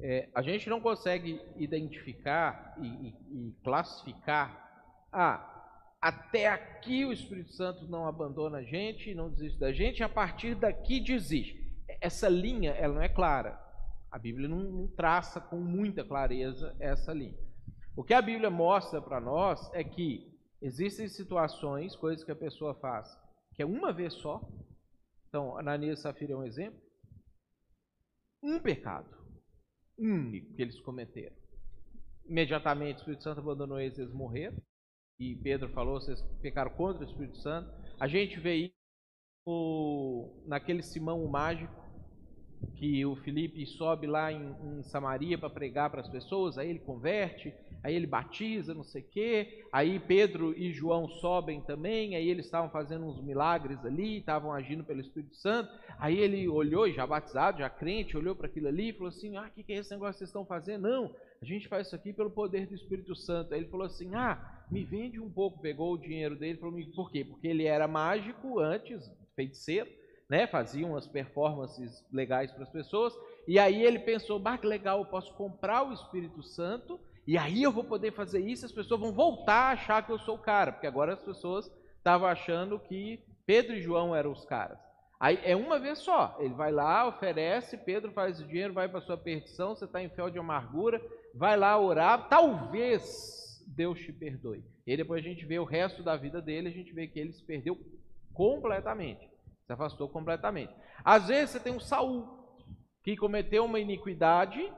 é, a gente não consegue identificar e, e- e classificar. Ah, até aqui o Espírito Santo não abandona a gente, não desiste da gente, a partir daqui desiste. Essa linha, ela não é clara. A Bíblia não, não traça com muita clareza essa linha. O que a Bíblia mostra para nós é que Existem situações, coisas que a pessoa faz, que é uma vez só. Então, Ananias e Safira é um exemplo. Um pecado único que eles cometeram. Imediatamente o Espírito Santo abandonou eles, eles morreram. E Pedro falou, vocês pecaram contra o Espírito Santo. A gente vê isso naquele Simão o Mágico, que o Felipe sobe lá em, em Samaria para pregar para as pessoas, aí ele converte, aí ele batiza, não sei o quê, aí Pedro e João sobem também, aí eles estavam fazendo uns milagres ali, estavam agindo pelo Espírito Santo, aí ele olhou, já batizado, já crente, olhou para aquilo ali e falou assim, ah, o que, que é esse negócio que vocês estão fazendo? Não, a gente faz isso aqui pelo poder do Espírito Santo. Aí ele falou assim, ah, me vende um pouco, pegou o dinheiro dele, falou, por quê? Porque ele era mágico antes, feiticeiro, né, fazia umas performances legais para as pessoas, e aí ele pensou, bah, que legal, eu posso comprar o Espírito Santo, e aí eu vou poder fazer isso, as pessoas vão voltar a achar que eu sou o cara, porque agora as pessoas estavam achando que Pedro e João eram os caras. Aí é uma vez só, ele vai lá, oferece, Pedro faz o dinheiro, vai para sua perdição, você está em fel de amargura, vai lá orar, talvez Deus te perdoe. E depois a gente vê o resto da vida dele, a gente vê que ele se perdeu completamente. Se afastou completamente. Às vezes você tem um Saul que cometeu uma iniquidade.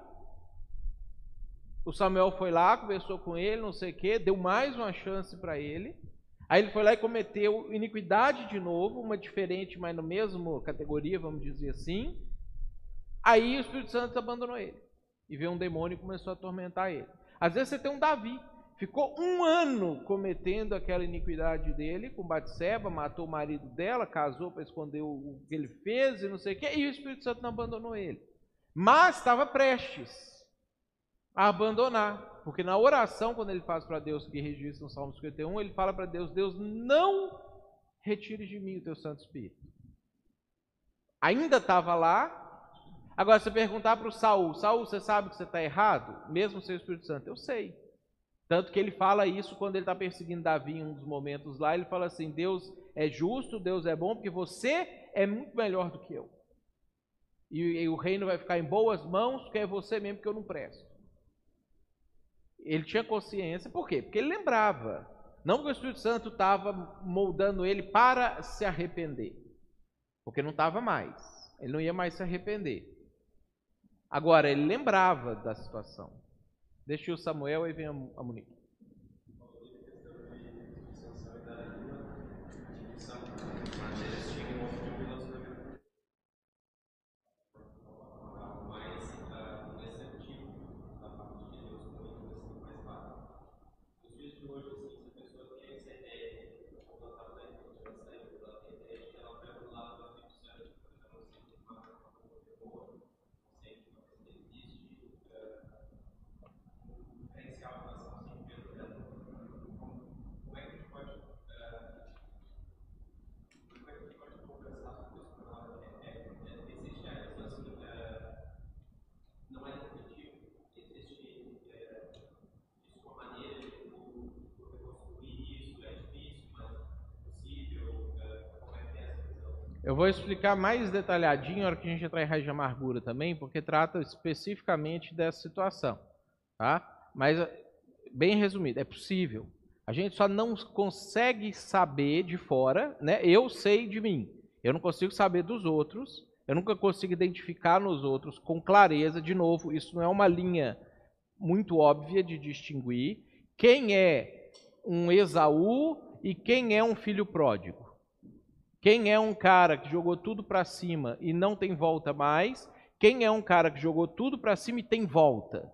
O Samuel foi lá, conversou com ele, não sei o quê, deu mais uma chance para ele. Aí ele foi lá e cometeu iniquidade de novo, uma diferente, mas na mesma categoria, vamos dizer assim. Aí o Espírito Santo abandonou ele. E veio um demônio e começou a atormentar ele. Às vezes você tem um Davi Ficou um ano cometendo aquela iniquidade dele com Batseba, matou o marido dela, casou para esconder o que ele fez e não sei o que, e o Espírito Santo não abandonou ele. Mas estava prestes a abandonar, porque na oração, quando ele faz para Deus, que registra no Salmo 51, ele fala para Deus: Deus, não retire de mim o teu Santo Espírito. Ainda estava lá. Agora, se perguntar para o Saul: Saul, você sabe que você está errado? Mesmo sem o Espírito Santo? Eu sei. Tanto que ele fala isso quando ele está perseguindo Davi em um dos momentos lá. Ele fala assim: Deus é justo, Deus é bom, porque você é muito melhor do que eu. E, e o reino vai ficar em boas mãos, porque é você mesmo que eu não presto. Ele tinha consciência, por quê? Porque ele lembrava. Não porque o Espírito Santo estava moldando ele para se arrepender. Porque não estava mais. Ele não ia mais se arrepender. Agora, ele lembrava da situação. Deixa o Samuel e vem a Monique. Vou explicar mais detalhadinho na hora que a gente entrar em raiz de amargura também, porque trata especificamente dessa situação, tá? Mas, bem resumido, é possível. A gente só não consegue saber de fora, né? Eu sei de mim, eu não consigo saber dos outros, eu nunca consigo identificar nos outros com clareza. De novo, isso não é uma linha muito óbvia de distinguir quem é um Esaú e quem é um filho pródigo. Quem é um cara que jogou tudo para cima e não tem volta mais? Quem é um cara que jogou tudo para cima e tem volta?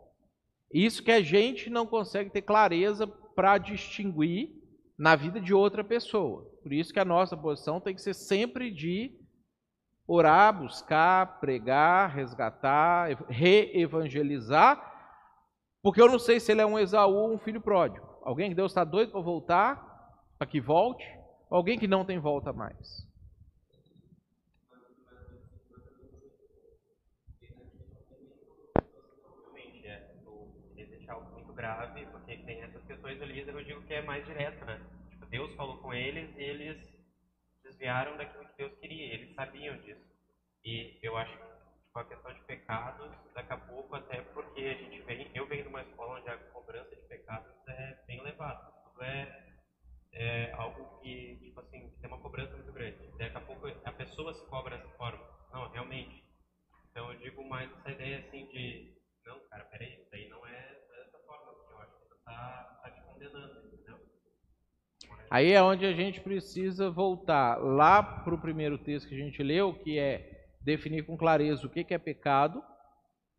Isso que a gente não consegue ter clareza para distinguir na vida de outra pessoa. Por isso que a nossa posição tem que ser sempre de orar, buscar, pregar, resgatar, reevangelizar, porque eu não sei se ele é um Esaú ou um filho pródigo. Alguém que Deus está doido para voltar, para que volte, alguém que não tem volta mais. É. Muito grave, porque tem essas questões líder, eu digo que é mais direto, né? Tipo, Deus falou com eles e eles desviaram daquilo que Deus queria, eles sabiam disso. E eu acho que tipo, a questão de pecados, daqui a pouco, até porque a gente vem, eu venho de uma escola onde a cobrança de pecados é bem elevada. Tudo é é algo que, tipo assim, que tem uma cobrança muito grande. Daqui a pouco a pessoa se cobra dessa forma. Não, realmente. Então eu digo mais essa ideia assim de, não, cara, peraí, isso aí não é dessa forma, porque eu acho que tu tá, tá te condenando, entendeu? Aí é onde a gente precisa voltar lá para o primeiro texto que a gente leu, que é definir com clareza o que, que é pecado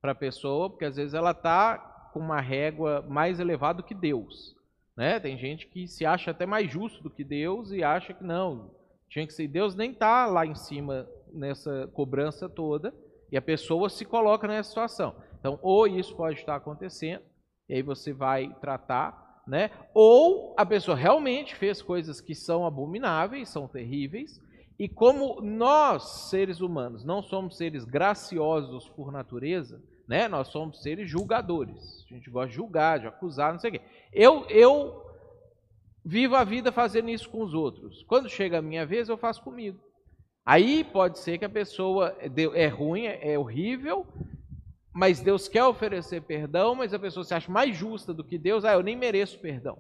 para a pessoa, porque às vezes ela está com uma régua mais elevada que Deus. Né? Tem gente que se acha até mais justo do que Deus e acha que não, tinha que ser Deus nem está lá em cima nessa cobrança toda e a pessoa se coloca nessa situação. Então, ou isso pode estar acontecendo e aí você vai tratar, né? Ou a pessoa realmente fez coisas que são abomináveis, são terríveis, e como nós, seres humanos, não somos seres graciosos por natureza, né? Nós somos seres julgadores. A gente gosta de julgar, de acusar, não sei o quê. Eu, eu vivo a vida fazendo isso com os outros. Quando chega a minha vez, eu faço comigo. Aí pode ser que a pessoa é ruim, é horrível, mas Deus quer oferecer perdão, mas a pessoa se acha mais justa do que Deus, ah, eu nem mereço perdão.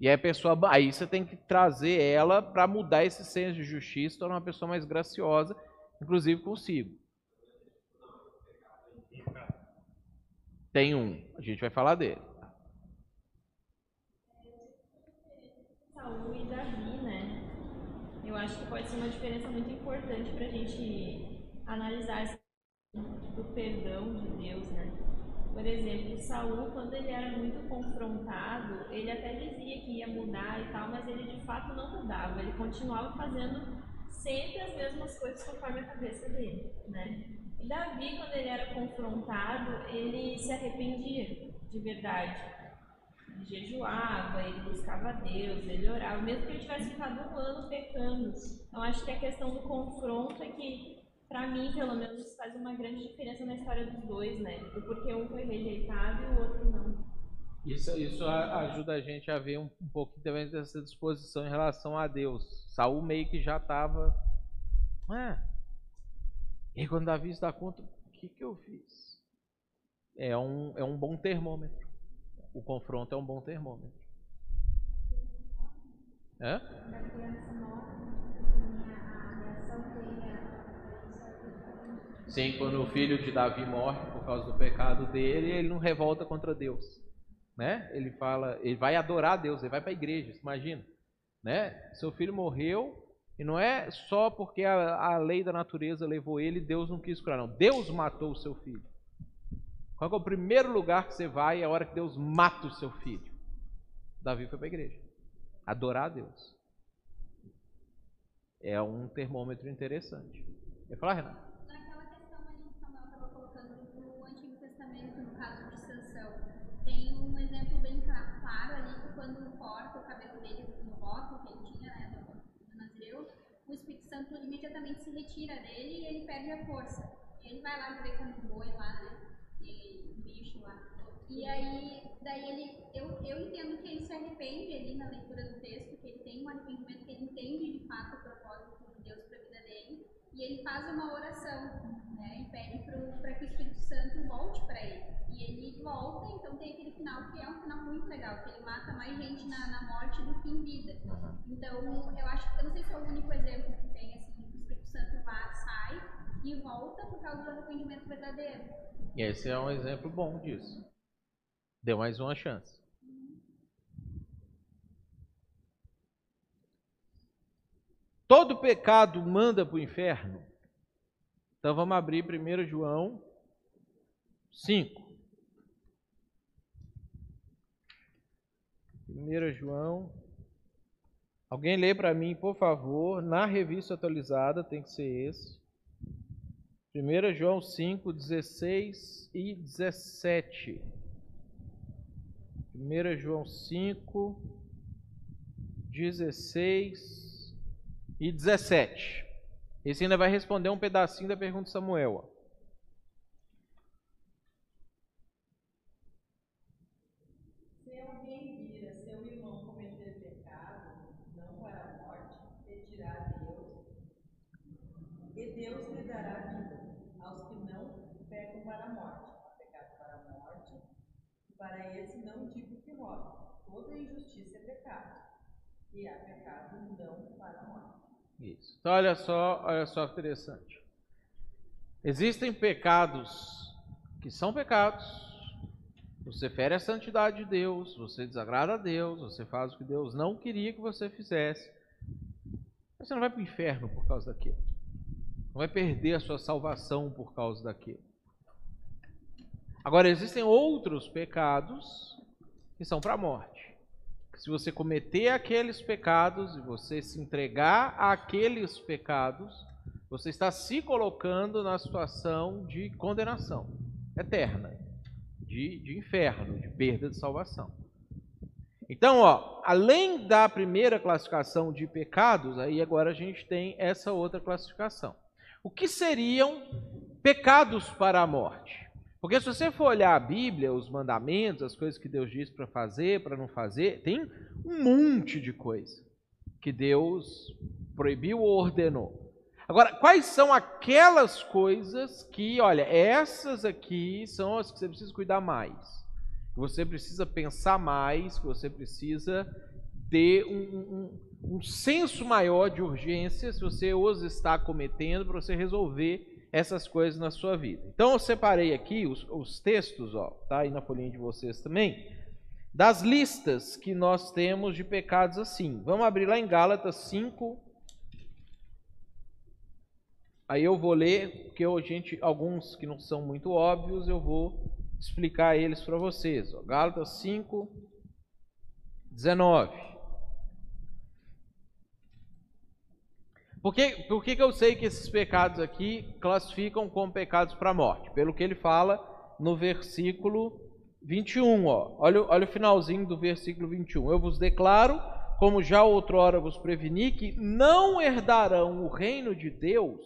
E aí a pessoa, aí você tem que trazer ela para mudar esse senso de justiça, tornar uma pessoa mais graciosa, inclusive consigo. Tem um, a gente vai falar dele. Saul e Davi, né? Eu acho que pode ser uma diferença muito importante para a gente analisar esse do perdão de Deus, né? Por exemplo, Saul, quando ele era muito confrontado, ele até dizia que ia mudar e tal, mas ele de fato não mudava. Ele continuava fazendo sempre as mesmas coisas conforme a cabeça dele, né? Davi, quando ele era confrontado, ele se arrependia de verdade. Ele jejuava, ele buscava Deus, ele orava, mesmo que ele tivesse ficado um ano pecando. Então acho que a questão do confronto é que, para mim, pelo menos, faz uma grande diferença na história dos dois, né? Porque um foi rejeitado e o outro não. Isso, isso ajuda a gente a ver um, um pouquinho também dessa disposição em relação a Deus. Saul meio que já estava. É, e quando Davi se dá conta, o que, que eu fiz? É um, é um bom termômetro. O confronto é um bom termômetro. É? Sim, quando o filho de Davi morre por causa do pecado dele, ele não revolta contra Deus, né? Ele fala, ele vai adorar Deus, ele vai para a igreja, imagina, né? Seu filho morreu, e não é só porque a, a lei da natureza levou ele, Deus não quis curar, não. Deus matou o seu filho. Qual é o primeiro lugar que você vai é a hora que Deus mata o seu filho? Davi foi para a igreja. Adorar a Deus. É um termômetro interessante. Quer falar, Renato? Naquela questão ali que Samuel estava colocando no Antigo Testamento, no caso de Sansão, tem um exemplo bem claro ali que quando corta o cabelo dele no voto que ele tinha, né, do Nazireu, o Espírito Santo imediatamente se retira dele e ele perde a força. Ele vai lá viver como um boi lá, né? E bicho lá. E aí, daí ele, eu, eu entendo que ele se arrepende ali na leitura do texto, que ele tem um arrependimento, que ele entende de fato o propósito de Deus para a vida dele, e ele faz uma oração, né? E pede para que o Espírito Santo volte para ele. E ele volta, então tem aquele final que é um final muito legal, que ele mata mais gente na, na morte do que em vida. Então, eu acho, eu não sei se é o único exemplo que tem, assim, Santo vai, sai e volta por causa do arrependimento verdadeiro. Esse é um exemplo bom disso. Deu mais uma chance. Todo pecado manda para o inferno. Então vamos abrir 1 João 5. 1 João. Alguém lê para mim, por favor, na revista atualizada, tem que ser esse. 1 João 5, 16 e 17. 1 João 5, 16 e 17. Esse ainda vai responder um pedacinho da pergunta de Samuel. Se alguém vir a seu irmão cometer pecado, não para a morte, pedirá a Deus, e Deus lhe dará vida aos que não pecam para a morte, pecado para a morte, e para esse não digo que pecado, não para a morte. Isso. Então, olha só, olha só que interessante. Existem pecados que são pecados. Você fere a santidade de Deus, você desagrada a Deus, você faz o que Deus não queria que você fizesse. Você não vai para o inferno por causa daquilo. Não vai perder a sua salvação por causa daquilo. Agora, existem outros pecados que são para a morte. Se você cometer aqueles pecados e você se entregar àqueles pecados, você está se colocando na situação de condenação eterna, de, de inferno, de perda de salvação. Então, ó, além da primeira classificação de pecados, aí agora a gente tem essa outra classificação. O que seriam pecados para a morte? Porque se você for olhar a Bíblia, os mandamentos, as coisas que Deus diz para fazer, para não fazer, tem um monte de coisa que Deus proibiu ou ordenou. Agora, quais são aquelas coisas que, olha, essas aqui são as que você precisa cuidar mais, que você precisa pensar mais, que você precisa ter um, um, um senso maior de urgência se você os está cometendo para você resolver essas coisas na sua vida. Então eu separei aqui os, os textos, ó, tá aí na folhinha de vocês também, das listas que nós temos de pecados assim. Vamos abrir lá em Gálatas 5. Aí eu vou ler, porque a gente, alguns que não são muito óbvios, eu vou explicar eles para vocês. Ó. Gálatas 5, 19. Por, que, por que, que eu sei que esses pecados aqui classificam como pecados para a morte? Pelo que ele fala no versículo 21. Ó. Olha, olha o finalzinho do versículo 21. Eu vos declaro, como já outrora vos preveni, que não herdarão o reino de Deus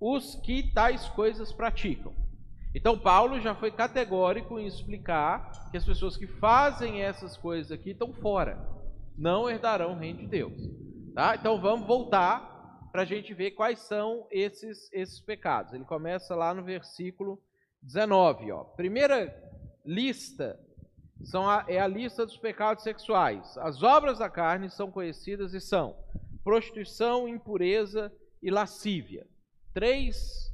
os que tais coisas praticam. Então, Paulo já foi categórico em explicar que as pessoas que fazem essas coisas aqui estão fora, não herdarão o reino de Deus. Tá? Então, vamos voltar para a gente ver quais são esses, esses pecados. Ele começa lá no versículo 19. Ó. Primeira lista são a, é a lista dos pecados sexuais. As obras da carne são conhecidas e são prostituição, impureza e lascívia. Três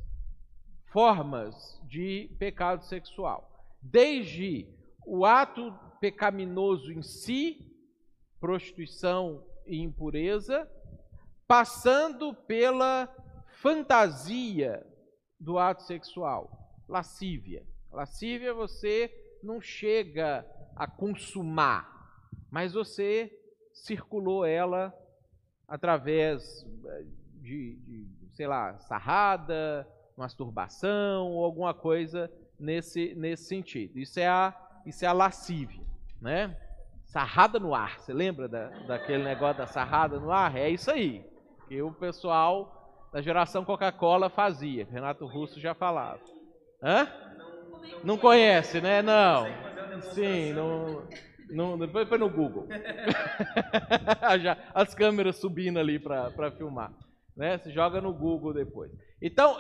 formas de pecado sexual. Desde o ato pecaminoso em si, prostituição e impureza, passando pela fantasia do ato sexual, lascívia. Lascívia você não chega a consumar, mas você circulou ela através eh, de, de sei lá, sarrada, masturbação ou alguma coisa nesse, nesse sentido. Isso é a, isso é a lascívia, né? Sarrada no ar, você lembra da, daquele negócio da sarrada no ar? É isso aí que o pessoal da geração Coca-Cola fazia. Renato Russo já falava. Hã? Não conhece, né? Não. Sim, não, não, depois foi no Google. as câmeras subindo ali para filmar. Né? Você joga no Google depois. Então,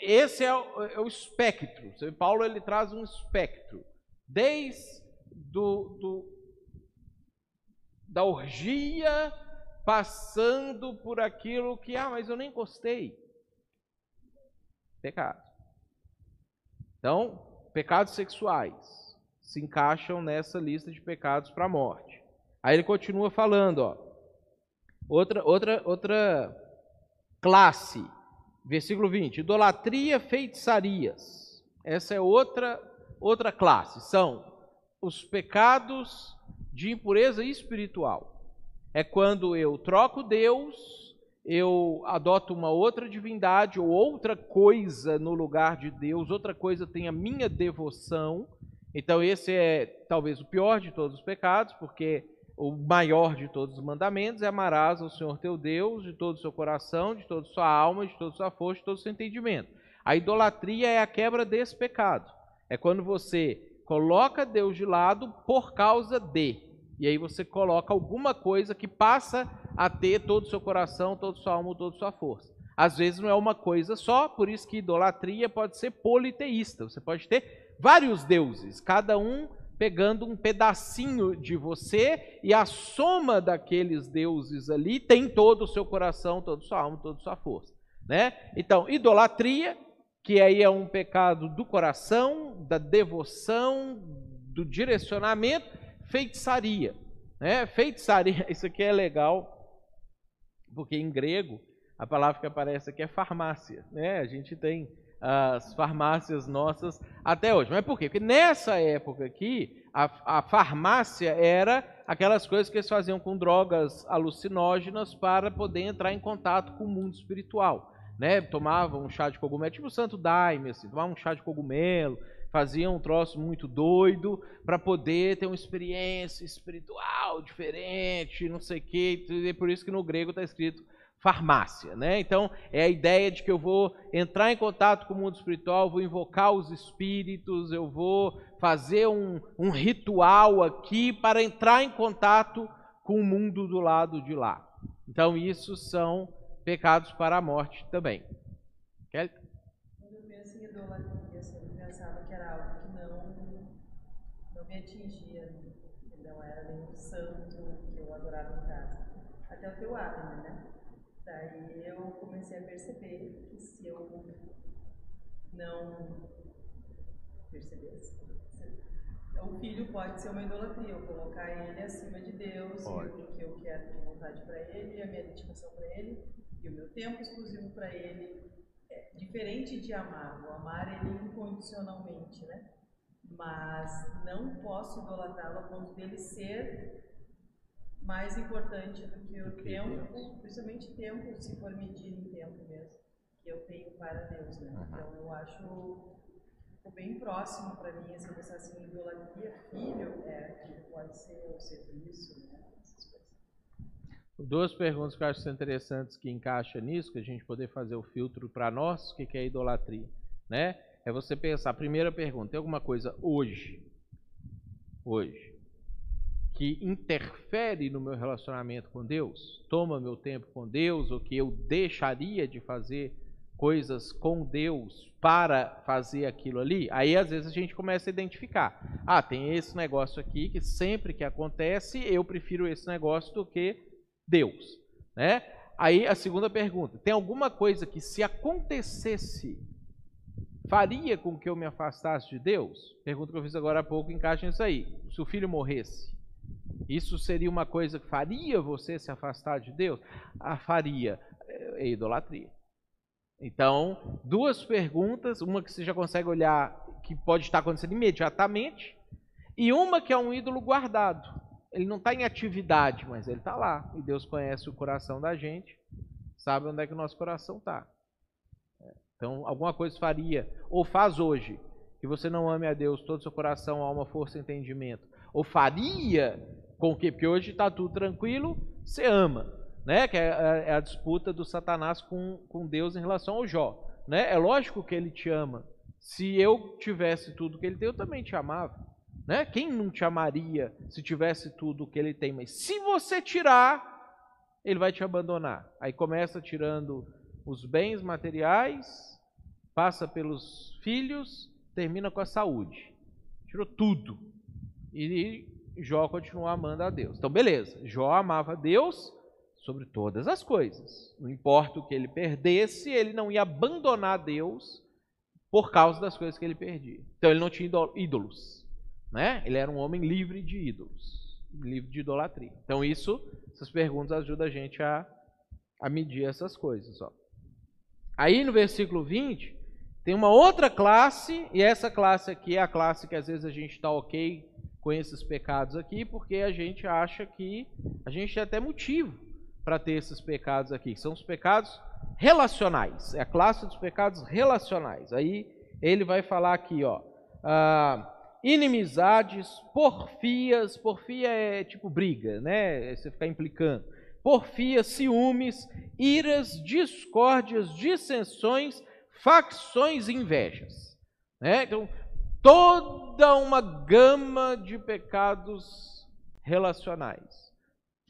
esse é o, é o espectro. Paulo ele traz um espectro. Desde do, do, da orgia passando por aquilo que, ah, mas eu nem gostei. Pecado. Então, pecados sexuais se encaixam nessa lista de pecados para a morte. Aí ele continua falando, ó. Outra, outra, outra classe, versículo 20: idolatria, feitiçarias. Essa é outra, outra classe. São os pecados de impureza espiritual é quando eu troco Deus, eu adoto uma outra divindade ou outra coisa no lugar de Deus, outra coisa tem a minha devoção. Então, esse é talvez o pior de todos os pecados, porque o maior de todos os mandamentos é amarás ao Senhor teu Deus de todo o seu coração, de toda a sua alma, de toda a sua força, de todo o seu entendimento. A idolatria é a quebra desse pecado. É quando você coloca Deus de lado por causa de. E aí você coloca alguma coisa que passa a ter todo o seu coração, toda a sua alma, toda a sua força. Às vezes não é uma coisa só, por isso que idolatria pode ser politeísta. Você pode ter vários deuses, cada um pegando um pedacinho de você e a soma daqueles deuses ali tem todo o seu coração, toda a sua alma, toda a sua força. Né? Então, idolatria, que aí é um pecado do coração, da devoção, do direcionamento, feitiçaria. Né? Feitiçaria, isso aqui é legal, porque em grego a palavra que aparece aqui é farmácia. Né? A gente tem as farmácias nossas até hoje. Mas por quê? Porque nessa época aqui, a, a farmácia era aquelas coisas que eles faziam com drogas alucinógenas para poder entrar em contato com o mundo espiritual. Né? Tomavam um chá de cogumelo, tipo o Santo Daime, assim, tomavam um chá de cogumelo, faziam um troço muito doido para poder ter uma experiência espiritual diferente, não sei o quê. E por isso que no grego está escrito farmácia, né? Então é a ideia de que eu vou entrar em contato com o mundo espiritual, vou invocar os espíritos, eu vou fazer um, um ritual aqui para entrar em contato com o mundo do lado de lá. Então isso são pecados para a morte também. Quer? Quando eu penso em idolatria, assim, eu pensava que era algo que não, não me atingia, nenhum santo que eu adorava em casa. Até o teu Abner, né? Daí eu comecei a perceber que se eu não percebesse, o filho pode ser uma idolatria, eu colocar ele acima de Deus, o que eu quero de vontade para ele, a minha dedicação para ele e o meu tempo exclusivo para ele. É diferente de amar, o amar ele incondicionalmente, né? Mas não posso idolatrá-lo a ponto dele ser mais importante do que o tempo, principalmente tempo, se for medir em tempo mesmo, que eu tenho para Deus, né? Uhum. Então eu acho bem próximo para mim, assim, pensar assim, idolatria, filho, é, que pode ser o serviço, né? Duas perguntas que eu acho interessantes que encaixam nisso, que a gente poder fazer o filtro para nós, o que é idolatria, né? É você pensar, primeira pergunta, tem alguma coisa hoje, hoje, que interfere no meu relacionamento com Deus, toma meu tempo com Deus, ou que eu deixaria de fazer coisas com Deus para fazer aquilo ali, aí às vezes a gente começa a identificar. Ah, tem esse negócio aqui que sempre que acontece eu prefiro esse negócio do que Deus, né? Aí a segunda pergunta: tem alguma coisa que se acontecesse faria com que eu me afastasse de Deus? Pergunta que eu fiz agora há pouco encaixa nisso aí. Se o filho morresse, isso seria uma coisa que faria você se afastar de Deus? A faria. É idolatria. Então, duas perguntas, uma que você já consegue olhar que pode estar acontecendo imediatamente, e uma que é um ídolo guardado. Ele não está em atividade, mas ele está lá. E Deus conhece o coração da gente, sabe onde é que o nosso coração está. Então, alguma coisa faria, ou faz hoje, que você não ame a Deus todo o seu coração, alma, força e entendimento, ou faria com que, porque hoje está tudo tranquilo, você ama, né? Que é, é, é, a disputa do Satanás com, com Deus em relação ao Jó, né? É lógico que ele te ama. Se eu tivesse tudo que ele tem, eu também te amava, né? Quem não te amaria se tivesse tudo que ele tem? Mas se você tirar, ele vai te abandonar. Aí começa tirando os bens materiais, passa pelos filhos, termina com a saúde. Tirou tudo. E Jó continuou amando a Deus. Então, beleza, Jó amava Deus sobre todas as coisas. Não importa o que ele perdesse, ele não ia abandonar Deus por causa das coisas que ele perdia. Então, ele não tinha ídolos. Né? Ele era um homem livre de ídolos, livre de idolatria. Então, isso, essas perguntas ajudam a gente a, a medir essas coisas. Ó. Aí, no versículo 20, tem uma outra classe, e essa classe aqui é a classe que às vezes a gente está ok com esses pecados aqui, porque a gente acha que a gente tem até motivo para ter esses pecados aqui, são os pecados relacionais, é a classe dos pecados relacionais. Aí ele vai falar aqui, ó, ah, inimizades, porfias, porfia é tipo briga, né? É você ficar implicando. Porfias, ciúmes, iras, discórdias, dissensões, facções e invejas. Né? Então, toda uma gama de pecados relacionais.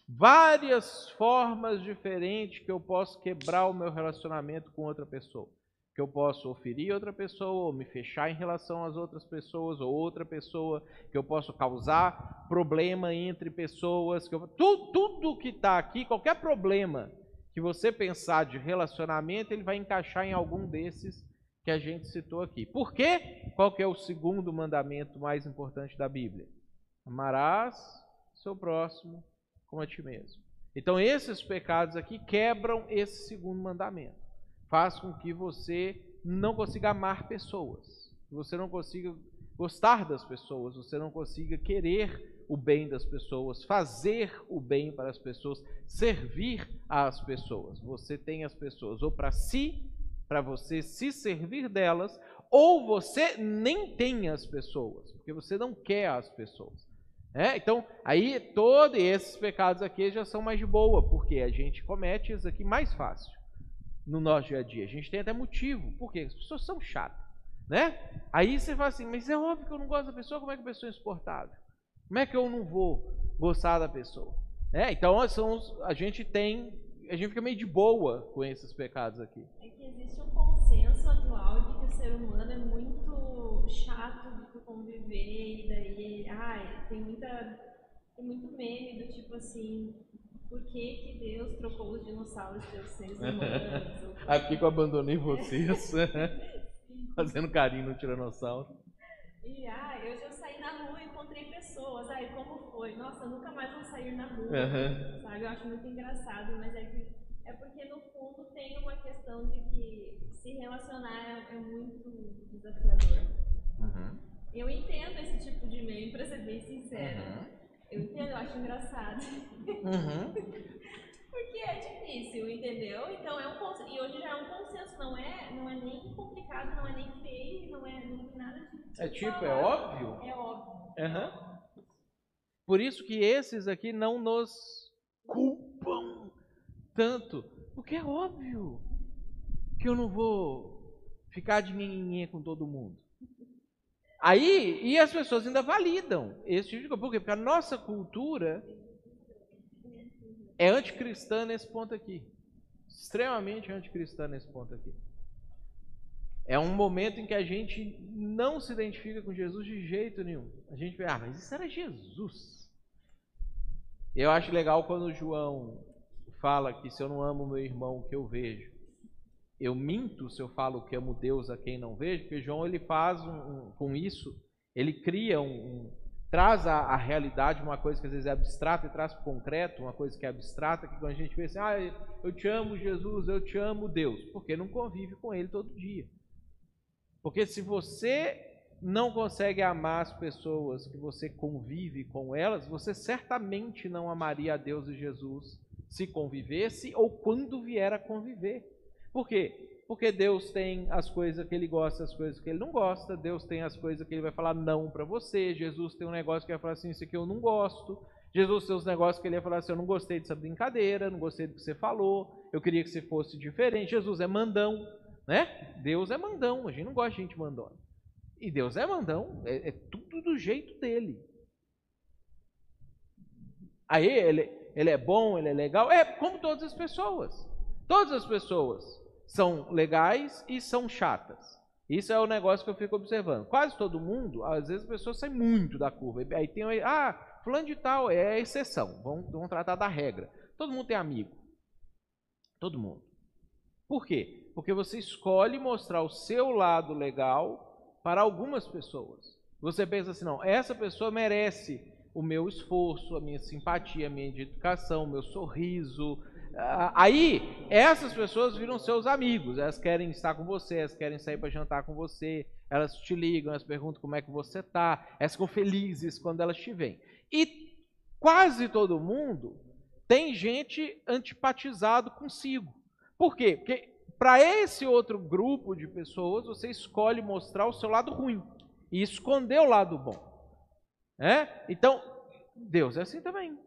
Várias formas diferentes que eu posso quebrar o meu relacionamento com outra pessoa. Que eu posso oferir outra pessoa, ou me fechar em relação às outras pessoas, ou outra pessoa, que eu posso causar problema entre pessoas, que eu, tudo, tudo que está aqui, qualquer problema que você pensar de relacionamento, ele vai encaixar em algum desses que a gente citou aqui. Por quê? Qual que é o segundo mandamento mais importante da Bíblia? Amarás seu próximo como a ti mesmo. Então esses pecados aqui quebram esse segundo mandamento. Faz com que você não consiga amar pessoas, você não consiga gostar das pessoas, você não consiga querer o bem das pessoas, fazer o bem para as pessoas, servir às pessoas. Você tem as pessoas ou para si para você se servir delas, ou você nem tem as pessoas, porque você não quer as pessoas. É, então, aí todos esses pecados aqui já são mais de boa, porque a gente comete isso aqui mais fácil no nosso dia a dia. A gente tem até motivo, porque as pessoas são chatas, né? Aí você fala assim, mas é óbvio que eu não gosto da pessoa, como é que a pessoa é insuportável? Como é que eu não vou gostar da pessoa? É, então são, a gente tem, a gente fica meio de boa com esses pecados aqui. É que existe um consenso atual de que o ser humano é muito chato de conviver e daí, ai, tem muita tem muito meme do tipo assim, por que, que Deus trocou os dinossauros pelos seres humanos? Aqui que eu abandonei vocês, fazendo carinho no tiranossauro. E ah, eu já saí na rua e encontrei pessoas. Ai, como foi? Nossa, nunca mais vou sair na rua. Uhum. Sabe? Eu acho muito engraçado, mas é que é porque no fundo tem uma questão de que se relacionar é, é muito desafiador. Uhum. Eu entendo esse tipo de meme, pra ser bem sincera. Uhum. Eu entendo, eu acho engraçado. Uhum. Porque é difícil, entendeu? Então é um consenso. E hoje já é um consenso, não é, não é nem complicado, não é nem feio, não é não tem nada de. É tipo, é falar. óbvio? É óbvio. Uhum. Por isso que esses aqui não nos culpam tanto, porque é óbvio que eu não vou ficar de nhenhenhê com todo mundo. Aí, e as pessoas ainda validam esse tipo de coisa. Por quê? Porque a nossa cultura é anticristã nesse ponto aqui. Extremamente anticristã nesse ponto aqui. É um momento em que a gente não se identifica com Jesus de jeito nenhum. A gente vê, ah, mas isso era Jesus. Eu acho legal quando João fala que se eu não amo meu irmão, o que eu vejo? Eu minto se eu falo que amo Deus a quem não vejo, porque João ele faz um, um, com isso, ele cria um, um traz a, realidade uma coisa que às vezes é abstrata e traz para o concreto uma coisa que é abstrata, que quando a gente assim, ah, eu te amo Jesus, eu te amo Deus, porque não convive com ele todo dia. Porque se você não consegue amar as pessoas que você convive com elas, você certamente não amaria a Deus e Jesus se convivesse ou quando vier a conviver. Por quê? Porque Deus tem as coisas que ele gosta, as coisas que ele não gosta. Deus tem as coisas que ele vai falar não para você. Jesus tem um negócio que vai falar assim, isso aqui eu não gosto. Jesus tem os negócios que ele vai falar assim, eu não gostei dessa brincadeira, não gostei do que você falou, eu queria que você fosse diferente. Jesus é mandão, né? Deus é mandão, a gente não gosta de gente mandona. E Deus é mandão, é, é tudo do jeito dele. Aí ele, ele é bom, ele é legal, é como todas as pessoas. Todas as pessoas são legais e são chatas. Isso é o negócio que eu fico observando. Quase todo mundo, às vezes as pessoas saem muito da curva. Aí tem, ah, fulano de tal é a exceção. Vamos, vamos tratar da regra. Todo mundo tem amigo. Todo mundo. Por quê? Porque você escolhe mostrar o seu lado legal para algumas pessoas. Você pensa assim, não, essa pessoa merece o meu esforço, a minha simpatia, a minha educação, o meu sorriso. Aí, essas pessoas viram seus amigos, elas querem estar com você, elas querem sair para jantar com você, elas te ligam, elas perguntam como é que você está, elas ficam felizes quando elas te veem. E quase todo mundo tem gente antipatizado consigo. Por quê? Porque para esse outro grupo de pessoas, você escolhe mostrar o seu lado ruim e esconder o lado bom. É? Então, Deus é assim também.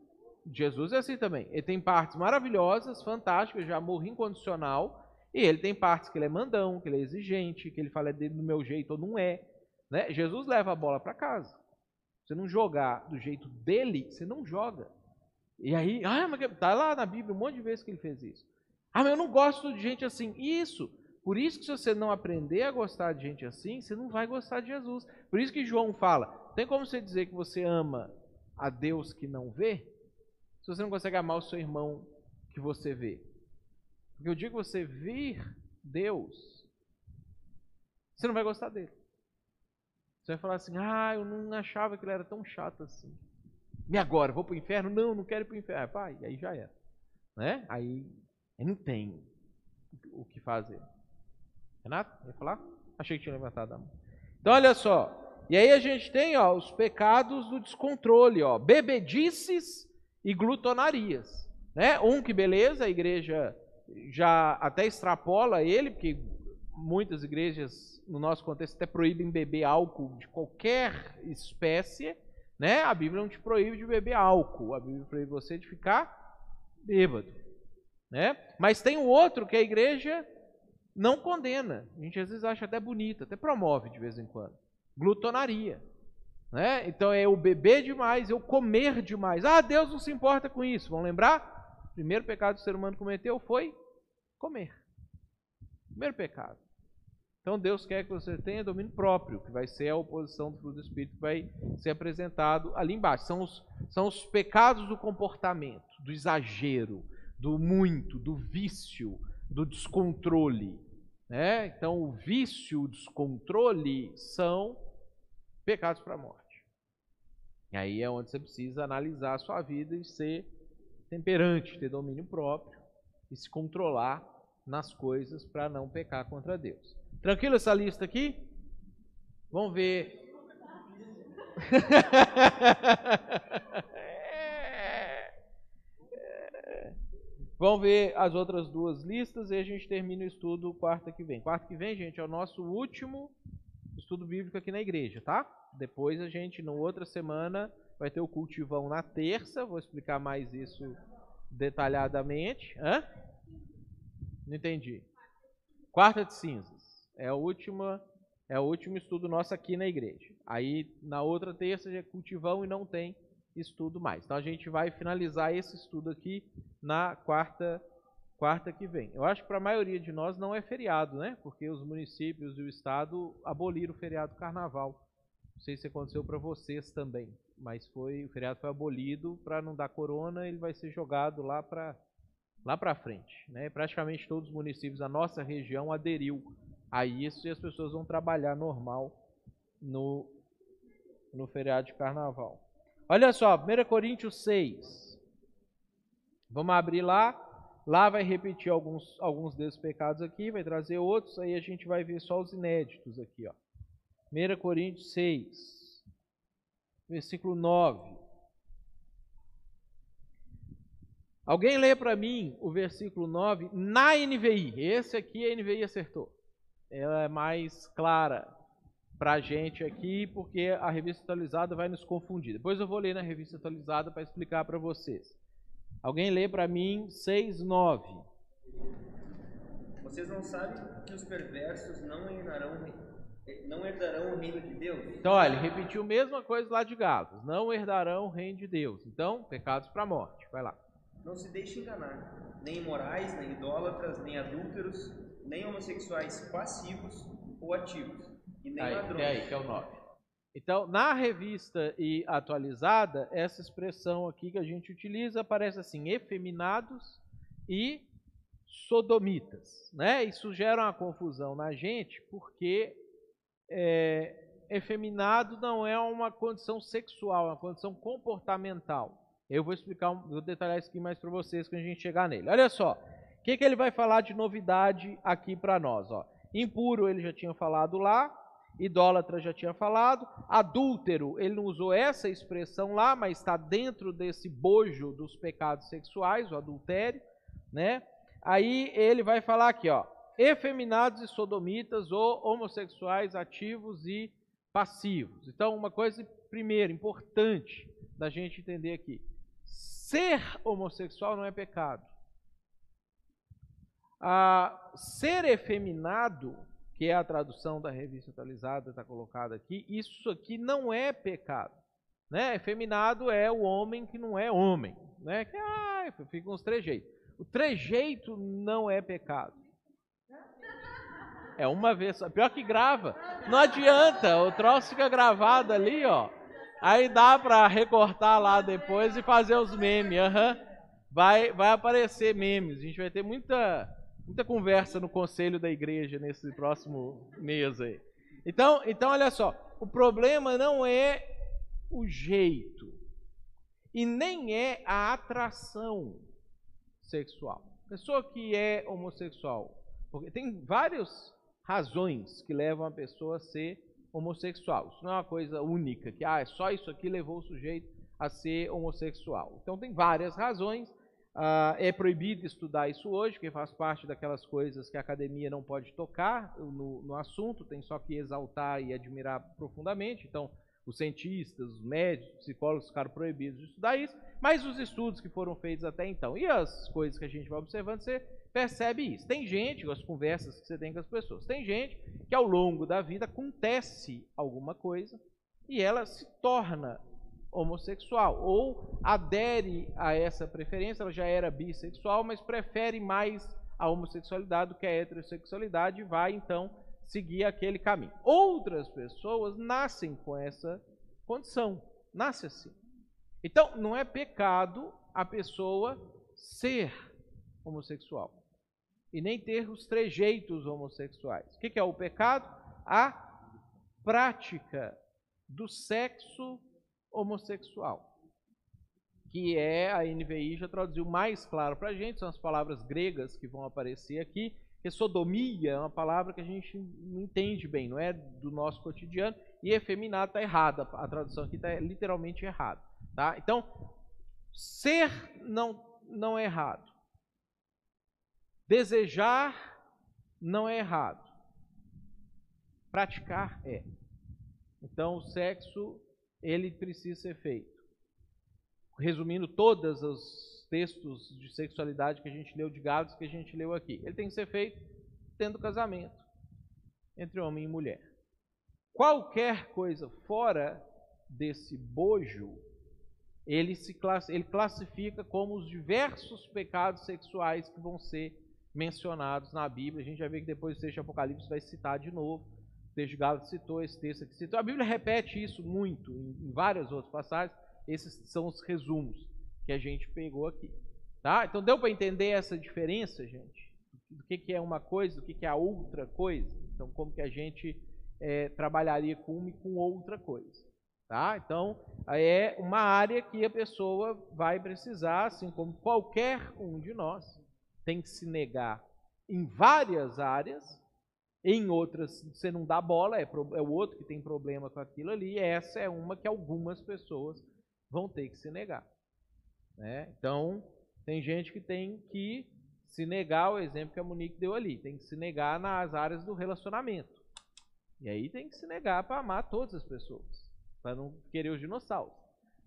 Jesus é assim também. Ele tem partes maravilhosas, fantásticas, de amor incondicional, e ele tem partes que ele é mandão, que ele é exigente, que ele fala é dele do meu jeito ou não é. Né? Jesus leva a bola para casa. Você não jogar do jeito dele, você não joga. E aí, ah, mas tá lá na Bíblia um monte de vezes que ele fez isso. Ah, mas eu não gosto de gente assim. Isso. Por isso que se você não aprender a gostar de gente assim, você não vai gostar de Jesus. Por isso que João fala: tem como você dizer que você ama a Deus que não vê, se você não consegue amar o seu irmão que você vê? Porque o dia que você vir Deus, você não vai gostar dele. Você vai falar assim: ah, eu não achava que ele era tão chato assim. E agora? Vou para o inferno? Não, não quero ir para o inferno. Ah, pai, aí já era. Né? Aí, aí não tem o que fazer. Renato, ia falar? Achei que tinha levantado a mão. Então, olha só. E aí a gente tem ó, os pecados do descontrole, ó, bebedices e glutonarias. Né? Um que beleza, a igreja já até extrapola ele, porque muitas igrejas, no nosso contexto, até proíbem beber álcool de qualquer espécie. Né? A Bíblia não te proíbe de beber álcool, a Bíblia proíbe você de ficar bêbado. Né? Mas tem o outro que a igreja não condena. A gente às vezes acha até bonito, até promove de vez em quando. Glutonaria. Né? Então é o beber demais, o comer demais. Ah, Deus não se importa com isso. Vão lembrar? O primeiro pecado que o ser humano cometeu foi comer. Primeiro pecado. Então Deus quer que você tenha domínio próprio, que vai ser a oposição do fruto do Espírito, que vai ser apresentado ali embaixo. São os, são os pecados do comportamento, do exagero, do muito, do vício, do descontrole. Né? Então, o vício, o descontrole são pecados para a morte. E aí é onde você precisa analisar a sua vida e ser temperante, ter domínio próprio e se controlar nas coisas para não pecar contra Deus. Tranquilo essa lista aqui? Vamos ver. Vamos ver as outras duas listas e a gente termina o estudo quarta que vem. Quarta que vem, gente, é o nosso último estudo bíblico aqui na igreja, tá? Depois a gente, na outra semana, vai ter o cultivão na terça. Vou explicar mais isso detalhadamente. Hã? Não entendi. Quarta de cinzas. É a última, é o último estudo nosso aqui na igreja. Aí na outra terça já é cultivão e não tem estudo mais. Então a gente vai finalizar esse estudo aqui na quarta quarta que vem. Eu acho que para a maioria de nós não é feriado, né? Porque os municípios e o estado aboliram o feriado carnaval. Não sei se aconteceu para vocês também, mas foi o feriado foi abolido para não dar corona, ele vai ser jogado lá para lá para frente, né? Praticamente todos os municípios da nossa região aderiu a isso e as pessoas vão trabalhar normal no no feriado de carnaval. Olha só, 1 Coríntios 6. Vamos abrir lá. Lá vai repetir alguns, alguns desses pecados aqui, vai trazer outros, aí a gente vai ver só os inéditos aqui. Ó. 1 Coríntios 6, versículo 9. Alguém lê para mim o versículo 9 na NVI. Esse aqui a NVI acertou. Ela é mais clara para a gente aqui, porque a revista atualizada vai nos confundir. Depois eu vou ler na revista atualizada para explicar para vocês. Alguém lê para mim 6:9. Vocês não sabem que os perversos não herdarão, não herdarão o reino de Deus? Então, olha, ele repetiu a mesma coisa lá de Gálatas. Não herdarão o reino de Deus. Então, pecados para a morte. Vai lá. Não se deixe enganar. Nem imorais, nem idólatras, nem adúlteros, nem homossexuais passivos ou ativos, e nem aí, ladrões. aí, que é o 9. Então, na revista e atualizada, essa expressão aqui que a gente utiliza aparece assim: efeminados e sodomitas. Né? Isso gera uma confusão na gente, porque é, efeminado não é uma condição sexual, é uma condição comportamental. Eu vou explicar, vou detalhar isso aqui mais para vocês quando a gente chegar nele. Olha só, o que, que ele vai falar de novidade aqui para nós? Ó. Impuro ele já tinha falado lá, idólatra já tinha falado, adúltero, ele não usou essa expressão lá, mas está dentro desse bojo dos pecados sexuais, o adultério, né? Aí ele vai falar aqui, ó, efeminados e sodomitas ou homossexuais ativos e passivos. Então, uma coisa primeiro importante da gente entender aqui: ser homossexual não é pecado. Ah, ser efeminado que é a tradução da revista atualizada, está colocada aqui, isso aqui não é pecado. Né? Efeminado é o homem que não é homem. Né? Que ah, fica uns trejeitos. O trejeito não é pecado. É uma vez só. Pior que grava. Não adianta, o troço fica gravado ali, ó. Aí dá pra recortar lá depois e fazer os memes. aham. Vai, vai aparecer memes. A gente vai ter muita, muita conversa no conselho da igreja nesse próximo mês aí. Então, então, olha só. O problema não é o jeito. E nem é a atração sexual. Pessoa que é homossexual. Porque tem várias razões que levam a pessoa a ser homossexual. Isso não é uma coisa única, que ah, só isso aqui levou o sujeito a ser homossexual. Então tem várias razões. Ah, é proibido estudar isso hoje, que faz parte daquelas coisas que a academia não pode tocar no, no assunto, tem só que exaltar e admirar profundamente. Então, os cientistas, os médicos, os psicólogos ficaram proibidos de estudar isso, mas os estudos que foram feitos até então e as coisas que a gente vai observando, você percebe isso. Tem gente, as conversas que você tem com as pessoas, tem gente que ao longo da vida acontece alguma coisa e ela se torna homossexual ou adere a essa preferência, ela já era bissexual, mas prefere mais a homossexualidade do que a heterossexualidade e vai então seguir aquele caminho. Outras pessoas nascem com essa condição, nasce assim. Então, não é pecado a pessoa ser homossexual e nem ter os trejeitos homossexuais. O que é o pecado? A prática do sexo homossexual, que é a NVI já traduziu mais claro para a gente, são as palavras gregas que vão aparecer aqui, porque sodomia é uma palavra que a gente não entende bem, não é do nosso cotidiano, e efeminado está errada, a tradução aqui está literalmente errada. Tá? Então, ser não, não é errado. Desejar não é errado. Praticar é. Então, o sexo, ele precisa ser feito. Resumindo todos os textos de sexualidade que a gente leu de Gálatas, que a gente leu aqui. Ele tem que ser feito tendo casamento entre homem e mulher. Qualquer coisa fora desse bojo, ele, se ele classifica como os diversos pecados sexuais que vão ser mencionados na Bíblia. A gente vai ver que depois o texto de Apocalipse vai citar de novo. Texto de Gálatas citou esse texto aqui. Citou. A Bíblia repete isso muito em, em várias outras passagens. Esses são os resumos que a gente pegou aqui. Tá? Então deu para entender essa diferença, gente? Do que, que é uma coisa, do que, que é a outra coisa? Então, como que a gente é, trabalharia com uma e com outra coisa? Tá? Então, é uma área que a pessoa vai precisar, assim como qualquer um de nós, tem que se negar em várias áreas, em outras você não dá bola, é, é o outro que tem problema com aquilo ali, essa é uma que algumas pessoas vão ter que se negar. Né? Então, tem gente que tem que se negar, o exemplo que a Monique deu ali, tem que se negar nas áreas do relacionamento. E aí tem que se negar para amar todas as pessoas, para não querer os dinossauros.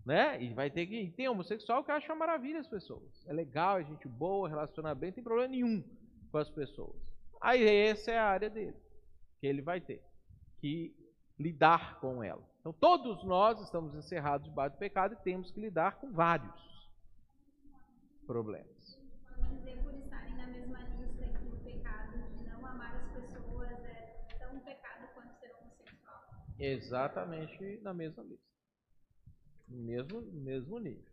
Né? E vai ter que. Tem homossexual que acha maravilha as pessoas. É legal, é gente boa, relaciona bem, não tem problema nenhum com as pessoas. Aí essa é a área dele, que ele vai ter que lidar com ela. Então todos nós estamos encerrados debaixo do pecado e temos que lidar com vários problemas. É. Exatamente na mesma lista. No mesmo, mesmo nível.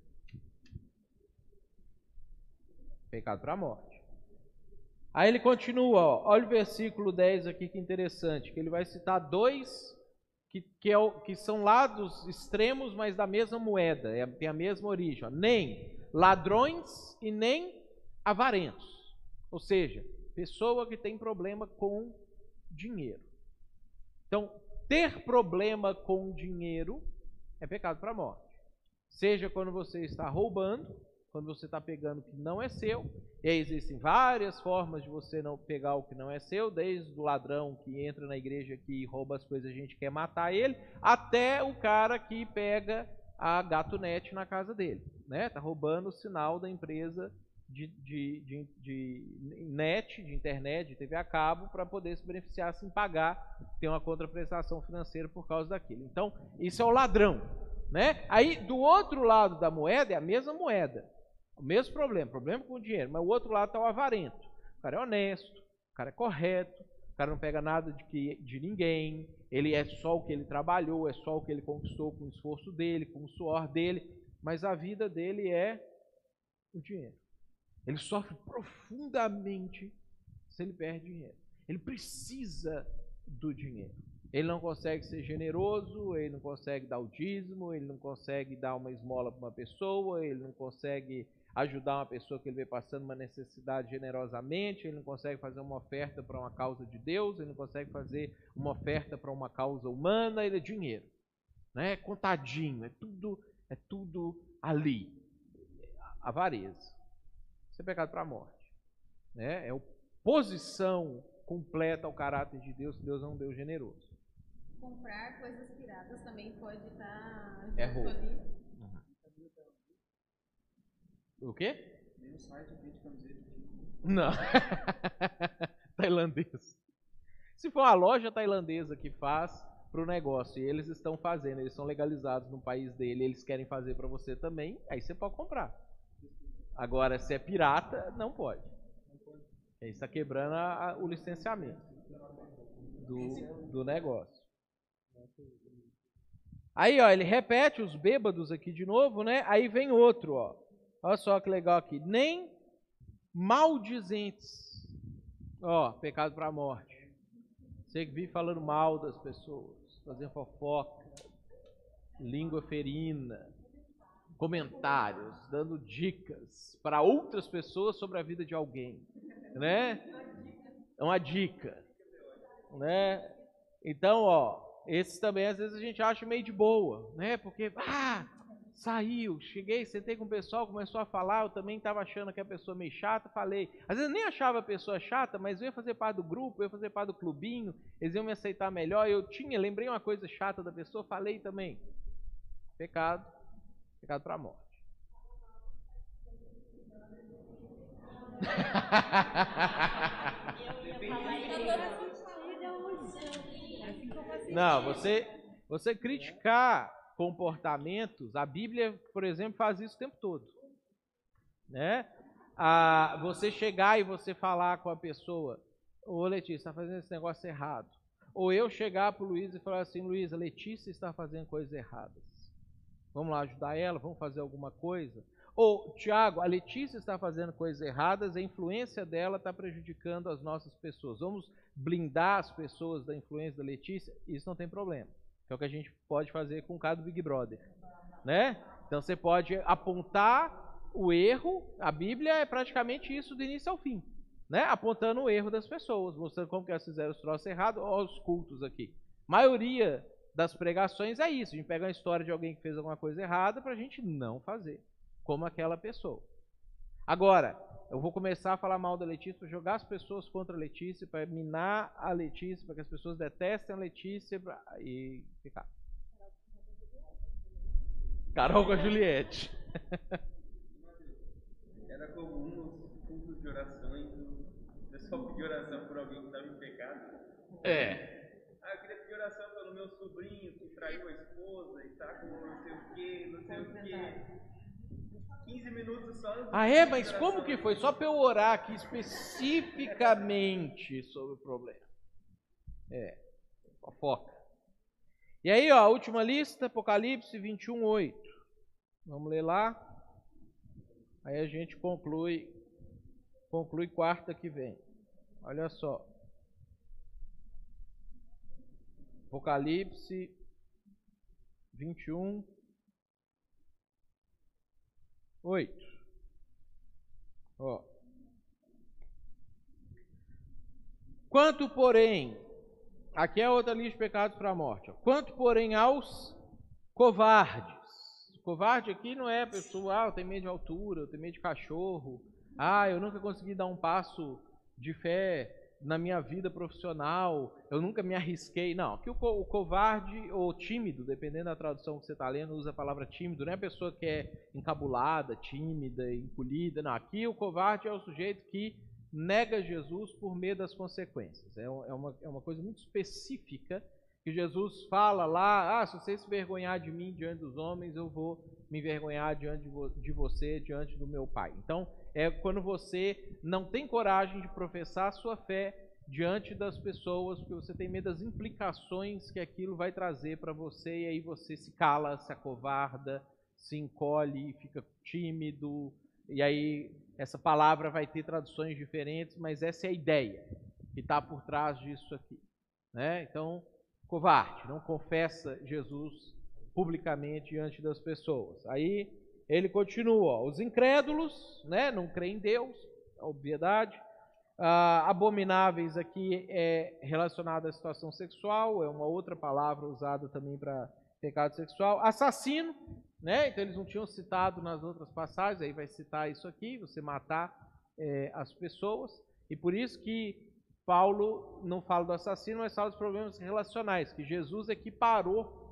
Pecado para a morte. Aí ele continua, ó, olha o versículo 10 aqui que interessante, que ele vai citar dois que, que, é que são lados extremos, mas da mesma moeda, é, tem a mesma origem. Ó. Nem ladrões e nem avarentos. Ou seja, pessoa que tem problema com dinheiro. Então, ter problema com dinheiro é pecado para morte. Seja quando você está roubando, quando você está pegando o que não é seu, e aí existem várias formas de você não pegar o que não é seu, desde o ladrão que entra na igreja que rouba as coisas, a gente quer matar ele, até o cara que pega a GatoNet na casa dele. Né? Tá roubando o sinal da empresa de, de, de, de net, de internet, de TV a cabo, para poder se beneficiar sem pagar, ter uma contraprestação financeira por causa daquilo. Então, isso é o ladrão. Né? Aí, do outro lado da moeda, é a mesma moeda. O mesmo problema, problema com o dinheiro, mas o outro lado está o avarento. O cara é honesto, o cara é correto, o cara não pega nada de, que, de ninguém, ele é só o que ele trabalhou, é só o que ele conquistou com o esforço dele, com o suor dele, mas a vida dele é o dinheiro. Ele sofre profundamente se ele perde dinheiro. Ele precisa do dinheiro. Ele não consegue ser generoso, ele não consegue dar o dízimo, ele não consegue dar uma esmola para uma pessoa, ele não consegue ajudar uma pessoa que ele vê passando uma necessidade generosamente, ele não consegue fazer uma oferta para uma causa de Deus, ele não consegue fazer uma oferta para uma causa humana, ele é dinheiro. Né? É contadinho, é tudo, é tudo ali. Avareza. Isso é pecado para a morte. Né? É oposição completa ao caráter de Deus, Deus é um Deus generoso. Comprar coisas piratas também pode estar É junto roubo. O quê? Nem o site vende camiseta. Não. tailandês. Se for uma loja tailandesa que faz para o negócio e eles estão fazendo, eles são legalizados no país dele, eles querem fazer para você também, aí você pode comprar. Agora, se é pirata, não pode. Aí está quebrando a- a- o licenciamento do, do negócio. Aí, ó, ele repete os bêbados aqui de novo, né? Aí vem outro, ó. Olha só que legal aqui. Nem maldizentes. Ó, pecado para a morte. Você que vive falando mal das pessoas, fazendo fofoca, língua ferina, comentários, dando dicas para outras pessoas sobre a vida de alguém, né? É uma dica, né? Então, ó, esses também às vezes a gente acha meio de boa, né? Porque, ah, saiu, cheguei, sentei com o pessoal, começou a falar, eu também estava achando que a pessoa meio chata, falei. Às vezes nem achava a pessoa chata, mas eu ia fazer parte do grupo, eu ia fazer parte do clubinho, eles iam me aceitar melhor. Eu tinha, lembrei uma coisa chata da pessoa, falei também. Pecado, pecado para a morte. Não, você, você criticar comportamentos, a Bíblia, por exemplo, faz isso o tempo todo. Né? Você chegar e você falar com a pessoa, ô Letícia, está fazendo esse negócio errado. Ou eu chegar para o Luiz e falar assim, Luiz, a Letícia está fazendo coisas erradas. Vamos lá ajudar ela, vamos fazer alguma coisa. Ou, Tiago, a Letícia está fazendo coisas erradas, a influência dela está prejudicando as nossas pessoas. Vamos blindar as pessoas da influência da Letícia? Isso não tem problema. Que é o que a gente pode fazer com o caso do Big Brother. Né? Então você pode apontar o erro, a Bíblia é praticamente isso do início ao fim. Né? Apontando o erro das pessoas, mostrando como que elas fizeram os troços errados, olha os cultos aqui. maioria das pregações é isso. A gente pega uma história de alguém que fez alguma coisa errada para a gente não fazer como aquela pessoa. Agora, eu vou começar a falar mal da Letícia, para jogar as pessoas contra a Letícia, para minar a Letícia, para que as pessoas detestem a Letícia pra... e ficar. Carol com a Juliette. Era comum nos cultos de orações o pessoal pedir oração por alguém que estava em pecado. É. Ah, eu queria pedir oração pelo meu sobrinho que traiu a esposa e tá com não sei o que, não sei o que. 15 minutos só. Ah, é? Mas como que foi? Só para eu orar aqui especificamente sobre o problema. É, fofoca. E aí, ó, a última lista, Apocalipse 21, 8. Vamos ler lá. Aí a gente conclui, conclui quarta que vem. Olha só. Apocalipse 21, 8. Ó. Quanto, porém, aqui é outra lista de pecados para a morte. Ó. Quanto, porém, aos covardes. Covarde aqui não é pessoa, ah, eu tenho medo de altura, eu tenho medo de cachorro, ah, eu nunca consegui dar um passo de fé na minha vida profissional, eu nunca me arrisquei. Não, aqui o, o covarde ou tímido, dependendo da tradução que você está lendo, usa a palavra tímido, não é a pessoa que é encabulada, tímida, encolhida. Não, aqui o covarde é o sujeito que nega Jesus por medo das consequências. É, é, uma, é uma coisa muito específica que Jesus fala lá, ah, se você se vergonhar de mim diante dos homens, eu vou me envergonhar diante de você, diante do meu Pai. Então, é quando você não tem coragem de professar a sua fé diante das pessoas, porque você tem medo das implicações que aquilo vai trazer para você, e aí você se cala, se acovarda, se encolhe, fica tímido, e aí essa palavra vai ter traduções diferentes, mas essa é a ideia que está por trás disso aqui. Né? Então, covarde, não confessa Jesus publicamente diante das pessoas. Aí ele continua, os incrédulos, né, não creem em Deus, obviedade. Ah, abomináveis aqui é relacionado à situação sexual, é uma outra palavra usada também para pecado sexual. Assassino, né? Então eles não tinham citado nas outras passagens, aí vai citar isso aqui, você matar é, as pessoas. E por isso que Paulo não fala do assassino, mas fala dos problemas relacionais, que Jesus equiparou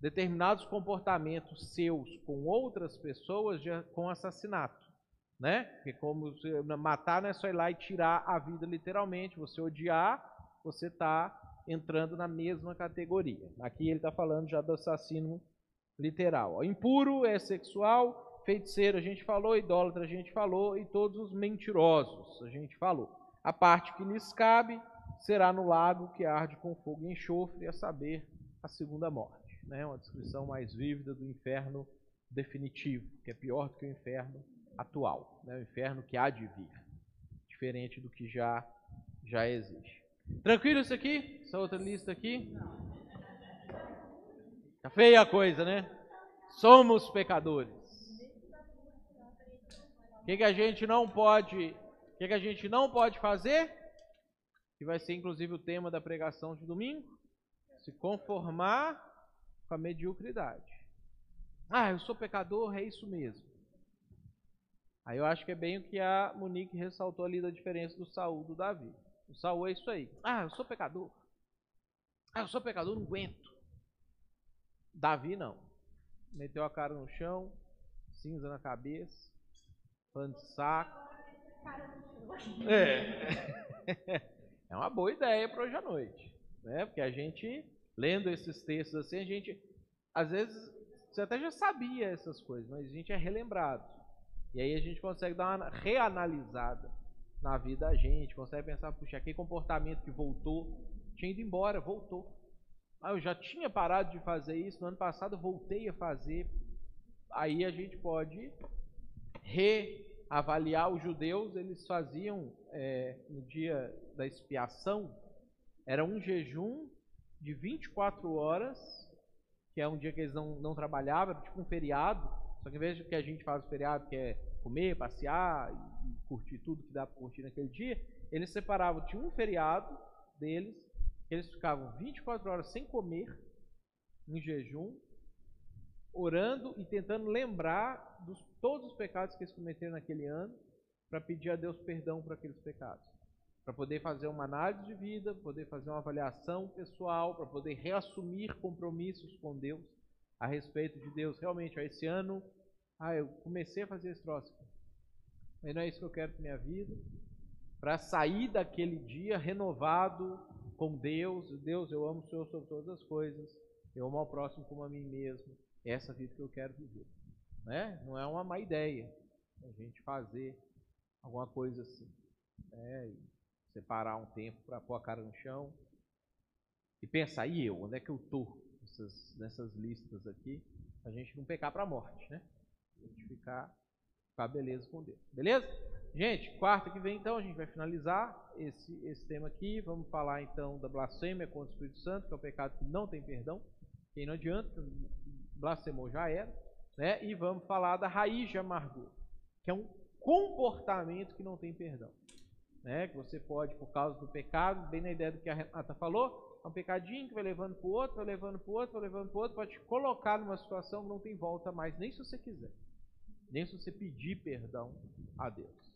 determinados comportamentos seus com outras pessoas com assassinato, né? Porque como matar não é só ir lá e tirar a vida literalmente, você odiar, você está entrando na mesma categoria. Aqui ele está falando já do assassino literal. Impuro é sexual, feiticeiro a gente falou, idólatra a gente falou e todos os mentirosos a gente falou. A parte que lhes cabe será no lago que arde com fogo e enxofre, a saber, a segunda morte né, uma descrição mais vívida do inferno definitivo, que é pior do que o inferno atual, né, o inferno que há de vir, diferente do que já, já existe. Tranquilo isso aqui? Essa outra lista aqui? Tá feia a coisa, né? Somos pecadores. O que, que a gente não pode, o que, que a gente não pode fazer? Que vai ser inclusive o tema da pregação de domingo. Se conformar com a mediocridade. Ah, eu sou pecador, é isso mesmo. Aí eu acho que é bem o que a Monique ressaltou ali da diferença do Saul do Davi. O Saul é isso aí. Ah, eu sou pecador. Ah, eu sou pecador, não aguento. Davi não. Meteu a cara no chão, cinza na cabeça, pano de saco. É. É uma boa ideia para hoje à noite. Né? Porque a gente lendo esses textos assim, a gente, às vezes, você até já sabia essas coisas, mas a gente é relembrado. E aí a gente consegue dar uma reanalisada na vida da gente, consegue pensar, puxa, aquele comportamento que voltou, tinha ido embora, voltou. Ah, eu já tinha parado de fazer isso, no ano passado voltei a fazer. Aí a gente pode reavaliar os judeus, eles faziam é, no dia da expiação, era um jejum de 24 horas, que é um dia que eles não, não trabalhavam, tipo um feriado. Só que em vez que a gente faz o feriado, que é comer, passear e, curtir tudo que dá para curtir naquele dia, eles separavam, tinha um feriado deles, eles ficavam 24 horas sem comer, em jejum, orando e tentando lembrar dos todos os pecados que eles cometeram naquele ano, para pedir a Deus perdão por aqueles pecados para poder fazer uma análise de vida, poder fazer uma avaliação pessoal, para poder reassumir compromissos com Deus a respeito de Deus. Realmente, ó, esse ano, ah, eu comecei a fazer esse troço, mas não é isso que eu quero para minha vida. Para sair daquele dia renovado com Deus, Deus, eu amo o Senhor sobre todas as coisas, eu amo ao próximo como a mim mesmo. É essa vida que eu quero viver. Né? Não é uma má ideia a gente fazer alguma coisa assim. É, separar um tempo para pôr a cara no chão e pensar, e eu, onde é que eu estou nessas, nessas listas aqui, a gente não pecar para a morte, né? A gente ficar, ficar beleza com Deus. Beleza? Gente, quarta que vem então, a gente vai finalizar esse, esse tema aqui. Vamos falar então da blasfêmia contra o Espírito Santo, que é o pecado que não tem perdão. Quem não adianta, blasfemou já era. Né? E vamos falar da raiz de amargura, que é um comportamento que não tem perdão né? Que você pode, por causa do pecado, bem na ideia do que a Renata falou, é um pecadinho que vai levando para o outro, vai levando para o outro, vai levando para o outro, pode te colocar numa situação que não tem volta mais, nem se você quiser, nem se você pedir perdão a Deus.